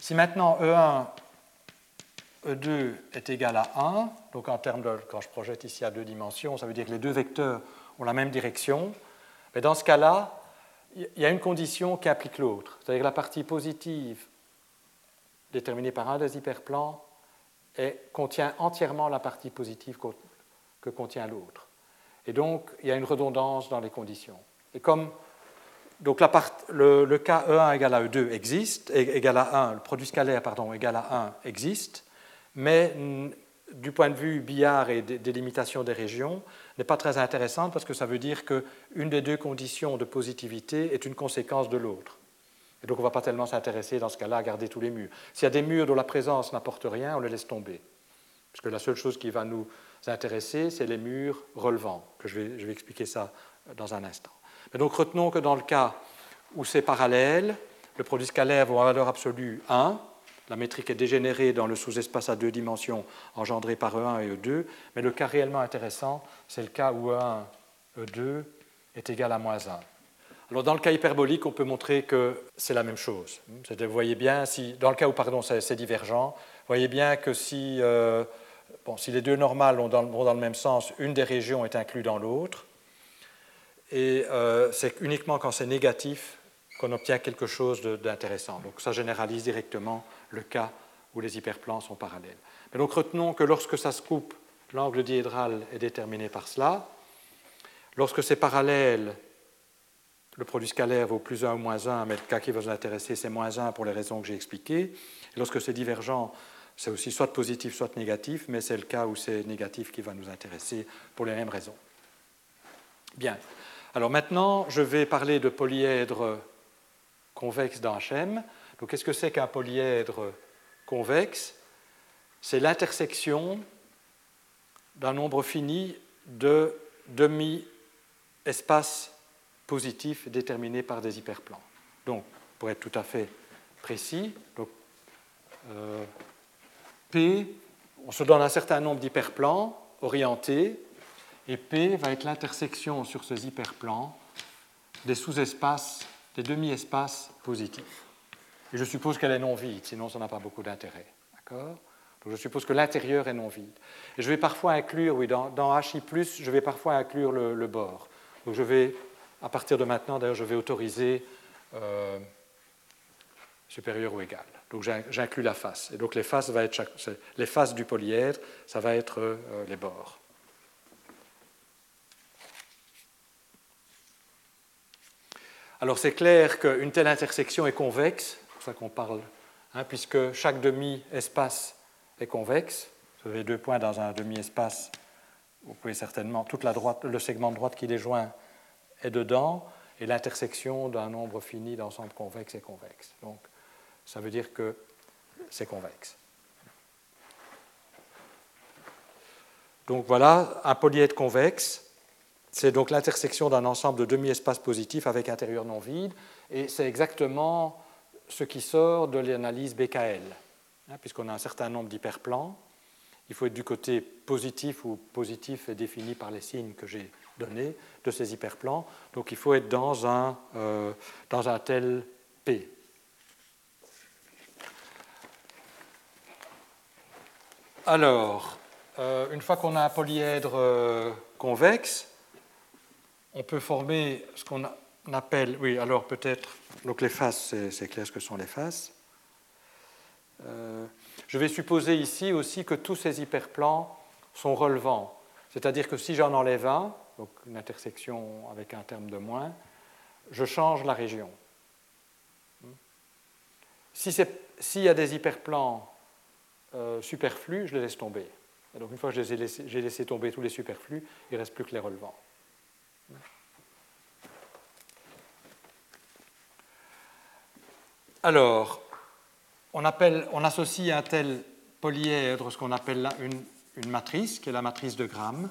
Si maintenant E1, E2 est égal à 1, donc en termes de, quand je projette ici à deux dimensions, ça veut dire que les deux vecteurs ont la même direction, mais dans ce cas-là, il y a une condition qui applique l'autre, c'est-à-dire que la partie positive déterminée par un des hyperplans contient entièrement la partie positive que contient l'autre. Et donc, il y a une redondance dans les conditions. Et comme donc le, le, cas E1 égale à E2 existe, égal à 1, le produit scalaire pardon, égal à 1 existe, mais du point de vue billard et des, limitations des régions, n'est pas très intéressante parce que ça veut dire qu'une des deux conditions de positivité est une conséquence de l'autre. Et donc on ne va pas tellement s'intéresser dans ce cas-là à garder tous les murs. S'il y a des murs dont la présence n'apporte rien, on les laisse tomber. Parce que la seule chose qui va nous intéresser, c'est les murs relevants, que je vais, expliquer ça dans un instant. Mais donc retenons que dans le cas où c'est parallèle, le produit scalaire vaut en valeur absolue 1, la métrique est dégénérée dans le sous-espace à deux dimensions engendré par E1 et E2, mais le cas réellement intéressant, c'est le cas où E1, E2 est égal à moins 1. Alors, dans le cas hyperbolique, on peut montrer que c'est la même chose. Vous voyez bien, si, dans le cas où pardon, c'est divergent, vous voyez bien que si, euh, bon, si les deux normales vont dans, le même sens, une des régions est inclue dans l'autre. Et euh, c'est uniquement quand c'est négatif qu'on obtient quelque chose d'intéressant. Donc ça généralise directement le cas où les hyperplans sont parallèles. Mais donc retenons que lorsque ça se coupe, l'angle diédral est déterminé par cela. Lorsque c'est parallèle, le produit scalaire vaut plus 1 ou moins 1, mais le cas qui va nous intéresser, c'est moins 1 pour les raisons que j'ai expliquées. Et lorsque c'est divergent, c'est aussi soit positif, soit négatif, mais c'est le cas où c'est négatif qui va nous intéresser pour les mêmes raisons. Bien. Alors maintenant, je vais parler de polyèdre convexe dans HM. Donc, qu'est-ce que c'est qu'un polyèdre convexe? C'est l'intersection d'un nombre fini de demi-espaces positif déterminé par des hyperplans. Donc, pour être tout à fait précis, donc, euh, P, on se donne un certain nombre d'hyperplans orientés, et P va être l'intersection sur ces hyperplans des sous-espaces, des demi-espaces positifs. Et je suppose qu'elle est non vide, sinon ça n'a pas beaucoup d'intérêt. D'accord? Donc je suppose que l'intérieur est non vide. Et je vais parfois inclure, oui, dans, dans HI, je vais parfois inclure le, bord. Donc je vais à partir de maintenant, d'ailleurs, je vais autoriser euh, supérieur ou égal. Donc j'inclus la face. Et donc les faces, va être les faces du polyèdre, ça va être euh, les bords. Alors c'est clair qu'une telle intersection est convexe, pour ça qu'on parle, hein, puisque chaque demi-espace est convexe. Vous avez deux points dans un demi-espace, vous pouvez certainement, toute la droite, le segment de droite qui les joint est dedans. et l'intersection d'un nombre fini d'ensembles convexes et convexes. Donc, ça veut dire que c'est convexe. Donc voilà, un polyèdre convexe, c'est donc l'intersection d'un ensemble de demi-espaces positifs avec intérieur non vide, et c'est exactement ce qui sort de l'analyse BKL, hein, puisqu'on a un certain nombre d'hyperplans. Il faut être du côté positif ou positif est défini par les signes que j'ai donnés de ces hyperplans. Donc il faut être dans un, euh, dans un tel P. Alors, euh, une fois qu'on a un polyèdre euh, convexe, on peut former ce qu'on oui, alors peut-être, donc les faces, c'est clair ce que sont les faces. Euh, je vais supposer ici aussi que tous ces hyperplans sont relevants, c'est-à-dire que si j'en enlève un, donc une intersection avec un terme de moins, je change la région. S'il y a des hyperplans superflus, je les laisse tomber donc une fois que j'ai laissé, laissé, tomber tous les superflus, il ne reste plus que les relevants. Alors, on, associe un tel polyèdre ce qu'on appelle une, une matrice, qui est la matrice de Gram.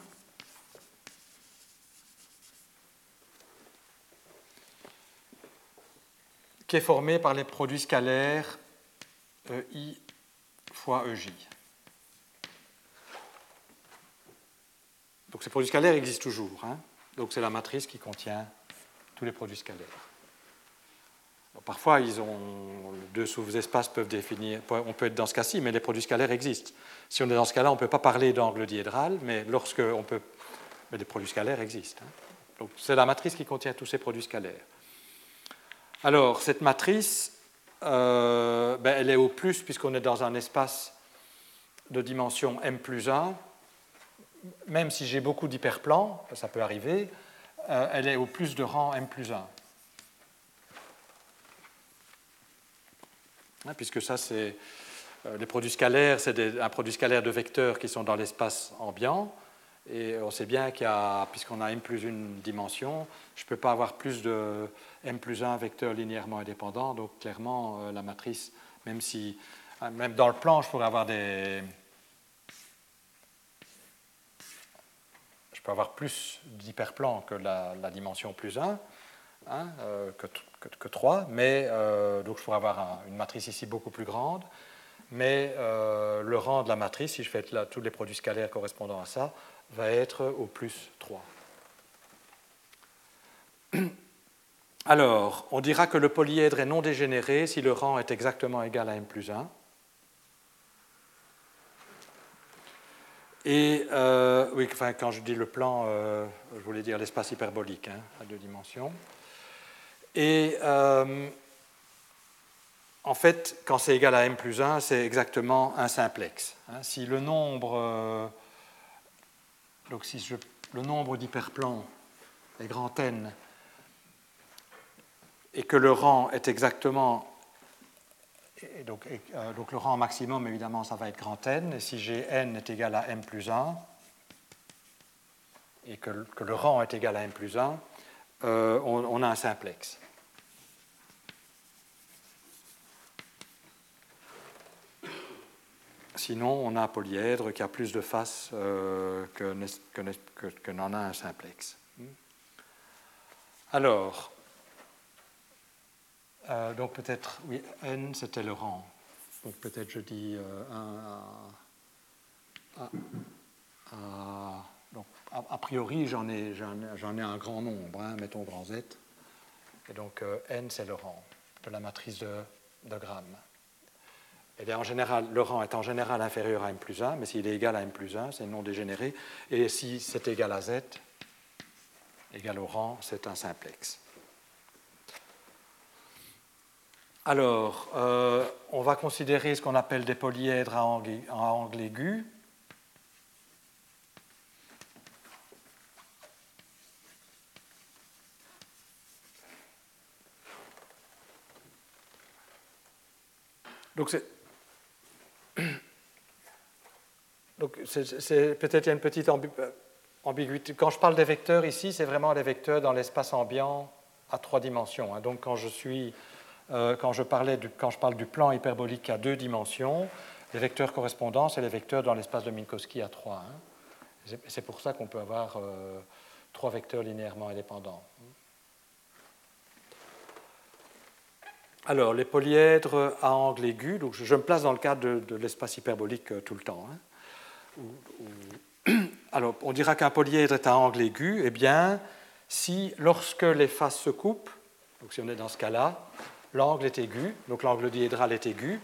qui est formée par les produits scalaires EI fois EJ. Donc ces produits scalaires existent toujours. Hein. Donc c'est la matrice qui contient tous les produits scalaires. Parfois, ils ont deux sous-espaces peuvent définir. On peut être dans ce cas-ci, mais les produits scalaires existent. Si on est dans ce cas-là, on ne peut pas parler d'angle diédral, mais lorsque on peut, mais les produits scalaires existent. Hein. C'est la matrice qui contient tous ces produits scalaires. Alors cette matrice, euh, ben, elle est au plus puisqu'on est dans un espace de dimension m plus 1 même si j'ai beaucoup d'hyperplans, ça peut arriver, euh, elle est au plus de rang m plus 1. Hein, puisque ça, c'est euh, les produits scalaires, c'est un produit scalaire de vecteurs qui sont dans l'espace ambiant. Et on sait bien qu'il y a, puisqu'on a m plus une dimension, je ne peux pas avoir plus de m plus 1 vecteurs linéairement indépendants. Donc clairement, euh, la matrice, même si, même dans le plan, je pourrais avoir des, je peux avoir plus d'hyperplans que la, dimension plus 1, hein, euh, que, 3, mais euh, donc je pourrais avoir une matrice ici beaucoup plus grande, mais euh, le rang de la matrice, si je fais là, tous les produits scalaires correspondant à ça, va être au plus 3. *clears throat* Alors, on dira que le polyèdre est non dégénéré si le rang est exactement égal à m plus 1. Et oui, enfin, quand je dis le plan, je voulais dire l'espace hyperbolique hein, à deux dimensions. Et euh, en fait, quand c'est égal à m plus 1, c'est exactement un simplex. Hein. Si le nombre, donc si le nombre d'hyperplans est grand n et que le rang est exactement donc, euh, donc, le rang maximum, évidemment, ça va être grand N. Et si j'ai n est égal à m plus 1, et que, le rang est égal à m plus 1, euh, on, a un simplex. Sinon, on a un polyèdre qui a plus de faces euh, que, n'en a un simplex. Alors, euh, donc peut-être, oui, n c'était le rang. Donc peut-être je dis 1 euh, à, donc, a, priori j'en ai, j'en ai, un grand nombre, hein, mettons grand Z. Et donc n c'est le rang de la matrice de, de Gram. Bien, en général, le rang est en général inférieur à m plus 1, mais s'il est égal à m plus 1, c'est non dégénéré. Et si c'est égal à z, égal au rang, c'est un simplex. Alors, euh, on va considérer ce qu'on appelle des polyèdres à angle, aigu. Donc c'est *coughs* peut-être une petite ambiguïté. Quand je parle des vecteurs ici, c'est vraiment des vecteurs dans l'espace ambiant à trois dimensions. Hein. Donc quand je, suis, euh, quand, je parle du plan hyperbolique à deux dimensions, les vecteurs correspondants, c'est les vecteurs dans l'espace de Minkowski à 3. Hein. C'est pour ça qu'on peut avoir euh, trois vecteurs linéairement indépendants. Alors, les polyèdres à angle aigu, je, me place dans le cadre de, l'espace hyperbolique euh, tout le temps. Hein. alors, on dira qu'un polyèdre est à angle aigu, eh bien, si lorsque les faces se coupent, donc si on est dans ce cas-là, l'angle est aigu, donc l'angle diédral est aigu.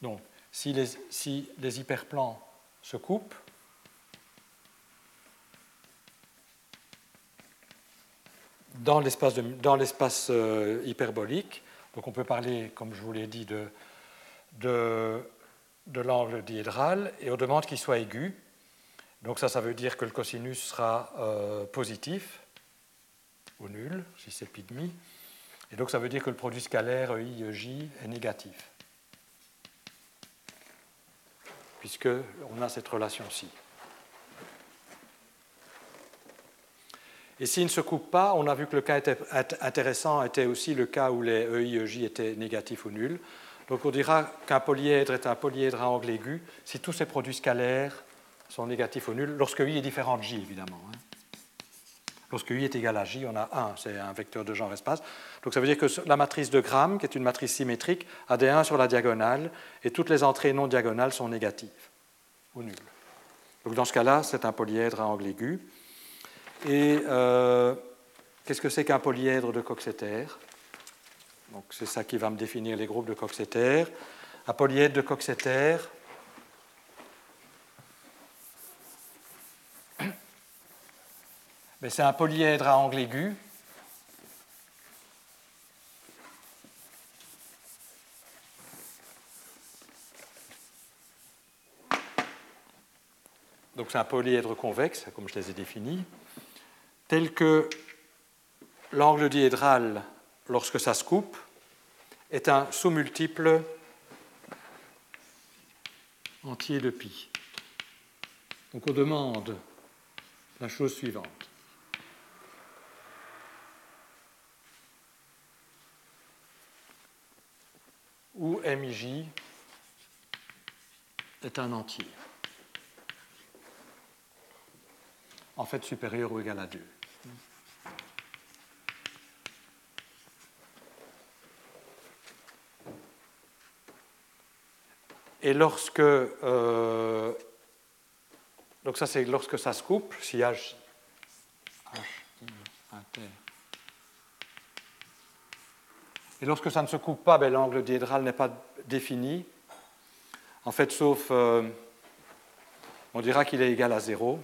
Donc, si les hyperplans se coupent, dans l'espace euh, hyperbolique. Donc on peut parler, comme je vous l'ai dit, de, l'angle diédral et on demande qu'il soit aigu. Donc ça, ça veut dire que le cosinus sera euh, positif ou nul, si c'est pi demi. Et donc ça veut dire que le produit scalaire EI, est négatif, puisque on a cette relation-ci. Et s'il ne se coupe pas, on a vu que le cas intéressant était aussi le cas où les EI, étaient négatifs ou nuls. Donc on dira qu'un polyèdre est un polyèdre à angle aigu si tous ses produits scalaires sont négatifs ou nuls, lorsque I est différent de J, évidemment. Hein. Lorsque I est égal à J, on a 1, c'est un vecteur de genre espace. Donc ça veut dire que la matrice de Gram, qui est une matrice symétrique, a des 1 sur la diagonale, et toutes les entrées non diagonales sont négatives ou nulles. Donc dans ce cas-là, c'est un polyèdre à angle aigu. Et euh, qu'est-ce que c'est qu'un polyèdre de Coxeter Donc c'est ça qui va me définir les groupes de Coxeter. Un polyèdre de Coxeter, c'est un polyèdre à angle aigu. Donc c'est un polyèdre convexe, comme je les ai définis tel que l'angle diédral, lorsque ça se coupe, est un sous-multiple entier de pi. Donc on demande la chose suivante. Où MIJ est un entier? En fait supérieur ou égal à 2. Et lorsque. Euh, donc, ça, c'est lorsque ça se coupe, si H. H Et lorsque ça ne se coupe pas, ben, l'angle diédral n'est pas défini. En fait, sauf. Euh, on dira qu'il est égal à 0.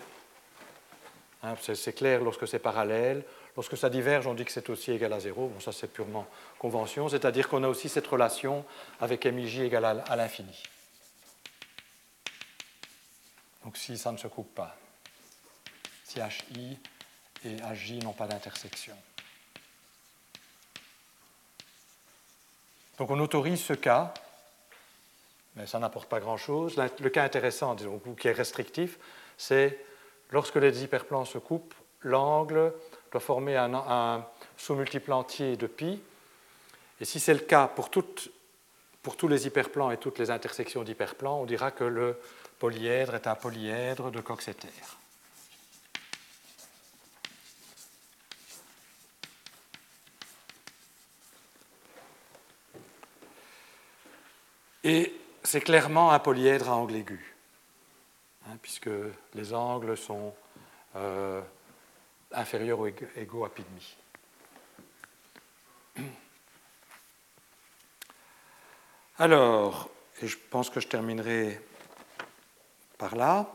Hein, c'est clair lorsque c'est parallèle. Lorsque ça diverge, on dit que c'est aussi égal à 0. Bon, ça, c'est purement convention. C'est-à-dire qu'on a aussi cette relation avec MIJ égale à l'infini. Donc si ça ne se coupe pas, si HI et HJ n'ont pas d'intersection. Donc on autorise ce cas, mais ça n'apporte pas grand-chose. Le cas intéressant, disons, qui est restrictif, c'est lorsque les hyperplans se coupent, l'angle doit former un, sous-multiple entier de pi. Et si c'est le cas pour, pour tous les hyperplans et toutes les intersections d'hyperplans, on dira que le polyèdre est un polyèdre de Coxeter. Et c'est clairement un polyèdre à angle aigu, hein, puisque les angles sont euh, inférieurs ou égaux à pi demi. Alors, et je pense que je terminerai par là,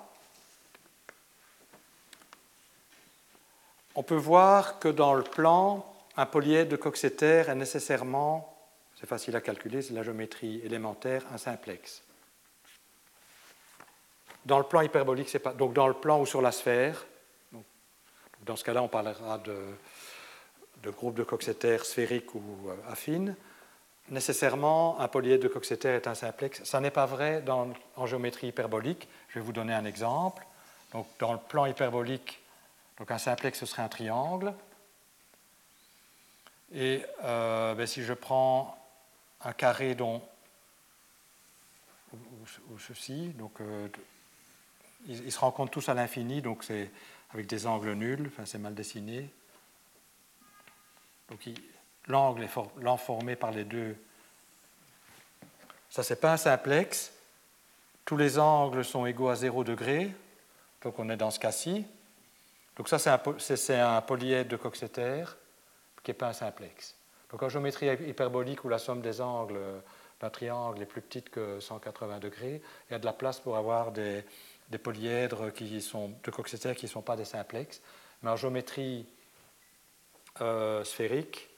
on peut voir que dans le plan, un polyèdre de Coxeter est nécessairement, c'est facile à calculer, c'est la géométrie élémentaire, un simplex. Dans le plan hyperbolique, c'est pas. Donc dans le plan ou sur la sphère, dans ce cas-là, on parlera de, de groupe de Coxeter sphérique ou euh, affine nécessairement un polyèdre de Coxeter est un simplex. Ça n'est pas vrai en géométrie hyperbolique. Je vais vous donner un exemple. Donc, dans le plan hyperbolique, Donc un simplex, ce serait un triangle. Et euh, ben, si je prends un carré dont ou, ceci, donc euh, ils, se rencontrent tous à l'infini, donc c'est avec des angles nuls, enfin c'est mal dessiné. Donc l'angle est formé par les deux. Ça c'est pas un simplex. Tous les angles sont égaux à 0 degré, donc on est dans ce cas-ci. Donc ça c'est un, un polyèdre de Coxeter qui n'est pas un simplex. Donc en géométrie hyperbolique où la somme des angles d'un triangle est plus petite que 180 degrés, il y a de la place pour avoir des, polyèdres qui sont, de Coxeter qui ne sont pas des simplex. Mais en géométrie euh, sphérique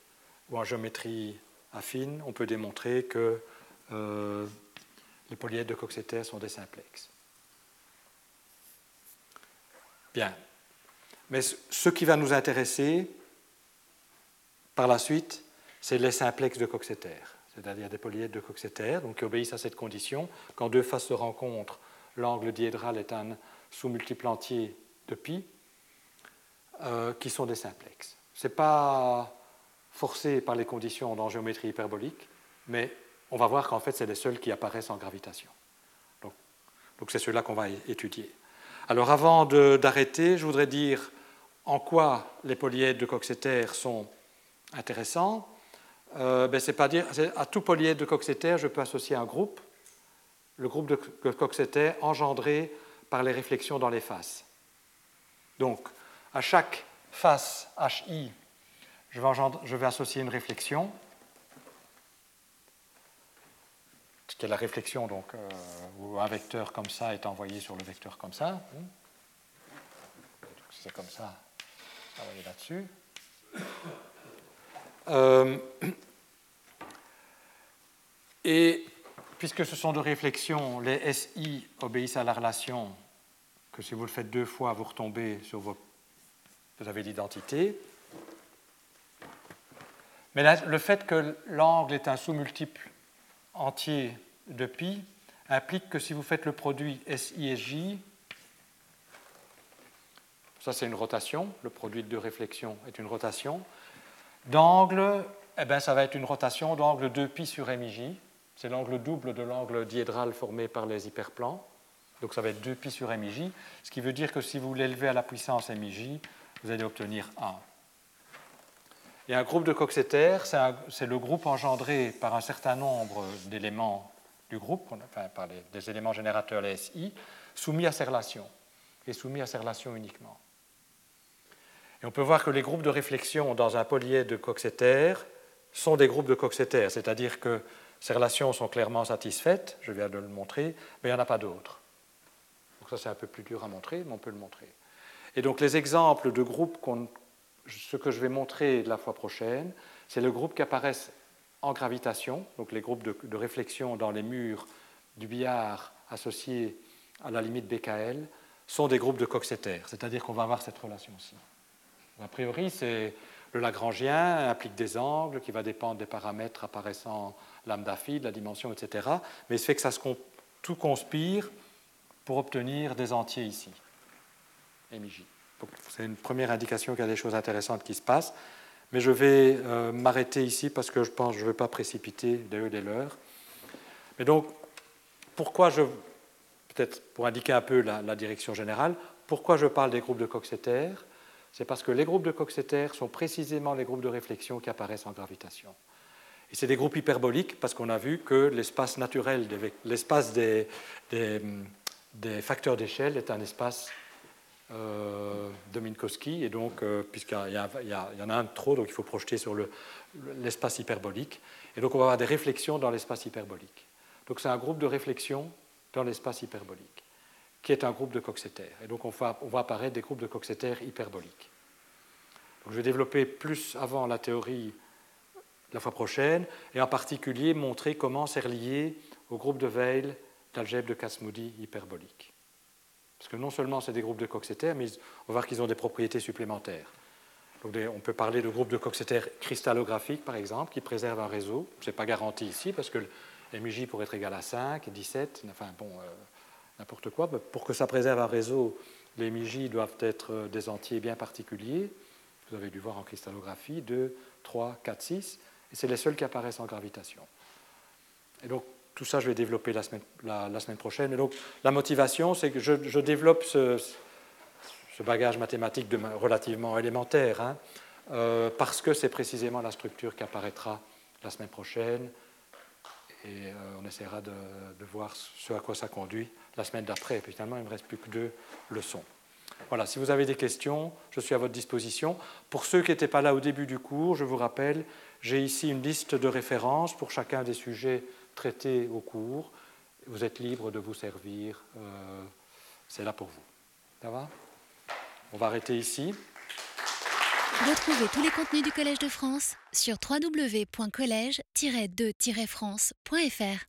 ou en géométrie affine, on peut démontrer que euh, les polyèdres de Coxeter sont des simplex. Bien. Mais ce qui va nous intéresser, par la suite, c'est les simplex de Coxeter, c'est-à-dire des polyèdres de Coxeter, donc qui obéissent à cette condition. Quand deux faces se rencontrent, l'angle diédral est un sous-multiple entier de pi, euh, qui sont des simplex. Ce n'est pas forcé par les conditions dans géométrie hyperbolique, mais on va voir qu'en fait, c'est les seuls qui apparaissent en gravitation. Donc, c'est ceux-là qu'on va étudier. Alors avant d'arrêter, je voudrais dire en quoi les polyèdres de Coxeter sont intéressant, euh, ben, c'est pas dire à tout polyèdre de Coxeter, je peux associer un groupe, le groupe de Coxeter engendré par les réflexions dans les faces. Donc, à chaque face HI, je vais, associer une réflexion, ce qui est la réflexion, donc, euh, où un vecteur comme ça est envoyé sur le vecteur comme ça. C'est comme ça, envoyé là-dessus. Euh, *coughs* et puisque ce sont de réflexions, les SI obéissent à la relation que si vous le faites deux fois, vous retombez sur vos... Vous avez l'identité. Mais le fait que l'angle est un sous-multiple entier de pi implique que si vous faites le produit SI et J, ça c'est une rotation, le produit de deux réflexions est une rotation, D'angle, eh ben, ça va être une rotation d'angle 2π sur MJ. C'est l'angle double de l'angle diédral formé par les hyperplans. Donc ça va être 2π sur MJ, ce qui veut dire que si vous l'élevez à la puissance MJ, vous allez obtenir 1. Et un groupe de Coxeter, c'est le groupe engendré par un certain nombre d'éléments du groupe, enfin par les, des éléments générateurs, les SI, soumis à ces relations, et soumis à ces relations uniquement. Et on peut voir que les groupes de réflexion dans un polyèdre de Coxeter sont des groupes de Coxeter, c'est-à-dire que ces relations sont clairement satisfaites, je viens de le montrer, mais il n'y en a pas d'autres. Donc ça c'est un peu plus dur à montrer, mais on peut le montrer. Et donc les exemples de groupes, ce que je vais montrer la fois prochaine, c'est le groupe qui apparaissent en gravitation, donc les groupes de, réflexion dans les murs du billard associés à la limite BKL, sont des groupes de Coxeter, c'est-à-dire qu'on va avoir cette relation-ci. A priori, c'est le Lagrangien implique des angles qui va dépendre des paramètres apparaissant lambda phi, de la dimension, etc. Mais ce fait que ça se, tout conspire pour obtenir des entiers ici, MJ. C'est une première indication qu'il y a des choses intéressantes qui se passent. Mais je vais euh, m'arrêter ici parce que je pense que je ne veux pas précipiter eux des leurs. Mais donc, pourquoi je, peut-être pour indiquer un peu la, la, direction générale, pourquoi je parle des groupes de Coxeter? C'est parce que les groupes de Coxeter sont précisément les groupes de réflexion qui apparaissent en gravitation. Et c'est des groupes hyperboliques parce qu'on a vu que l'espace naturel, l'espace des, facteurs d'échelle est un espace euh, de Minkowski, et donc, euh, puisqu'il y, en a un trop, donc il faut projeter sur l'espace hyperbolique. Et donc, on va avoir des réflexions dans l'espace hyperbolique. Donc, c'est un groupe de réflexion dans l'espace hyperbolique qui est un groupe de Coxeter. Et donc on va, on va apparaître des groupes de Coxeter hyperboliques. Je vais développer plus avant la théorie la fois prochaine, et en particulier montrer comment c'est relié au groupe de Weil d'algèbre de Kasmoudi hyperbolique. Parce que non seulement c'est des groupes de Coxeter, mais on va voir qu'ils ont des propriétés supplémentaires. Donc on peut parler de groupes de Coxeter cristallographiques, par exemple, qui préservent un réseau. Ce n'est pas garanti ici, parce que MJ pourrait être égal à 5, 17, enfin bon, euh, n'importe quoi, pour que ça préserve un réseau les MIJ doivent être des entiers bien particuliers. Vous avez dû voir en cristallographie 2, 3, 4, 6. Et c'est les seuls qui apparaissent en gravitation. Et donc, tout ça, je vais développer la semaine, prochaine. Et donc, la motivation, c'est que je, développe ce, bagage mathématique relativement élémentaire, hein, euh, parce que c'est précisément la structure qui apparaîtra la semaine prochaine. Et euh, on essaiera de, de, voir ce à quoi ça conduit la semaine d'après. Et puis finalement, il ne me reste plus que deux leçons. Voilà, si vous avez des questions, je suis à votre disposition. Pour ceux qui n'étaient pas là au début du cours, je vous rappelle, j'ai ici une liste de références pour chacun des sujets traités au cours. Vous êtes libre de vous servir. Euh, c'est là pour vous. Ça va? On va arrêter ici. Retrouvez tous les contenus du Collège de France sur www.colège-2-france.fr.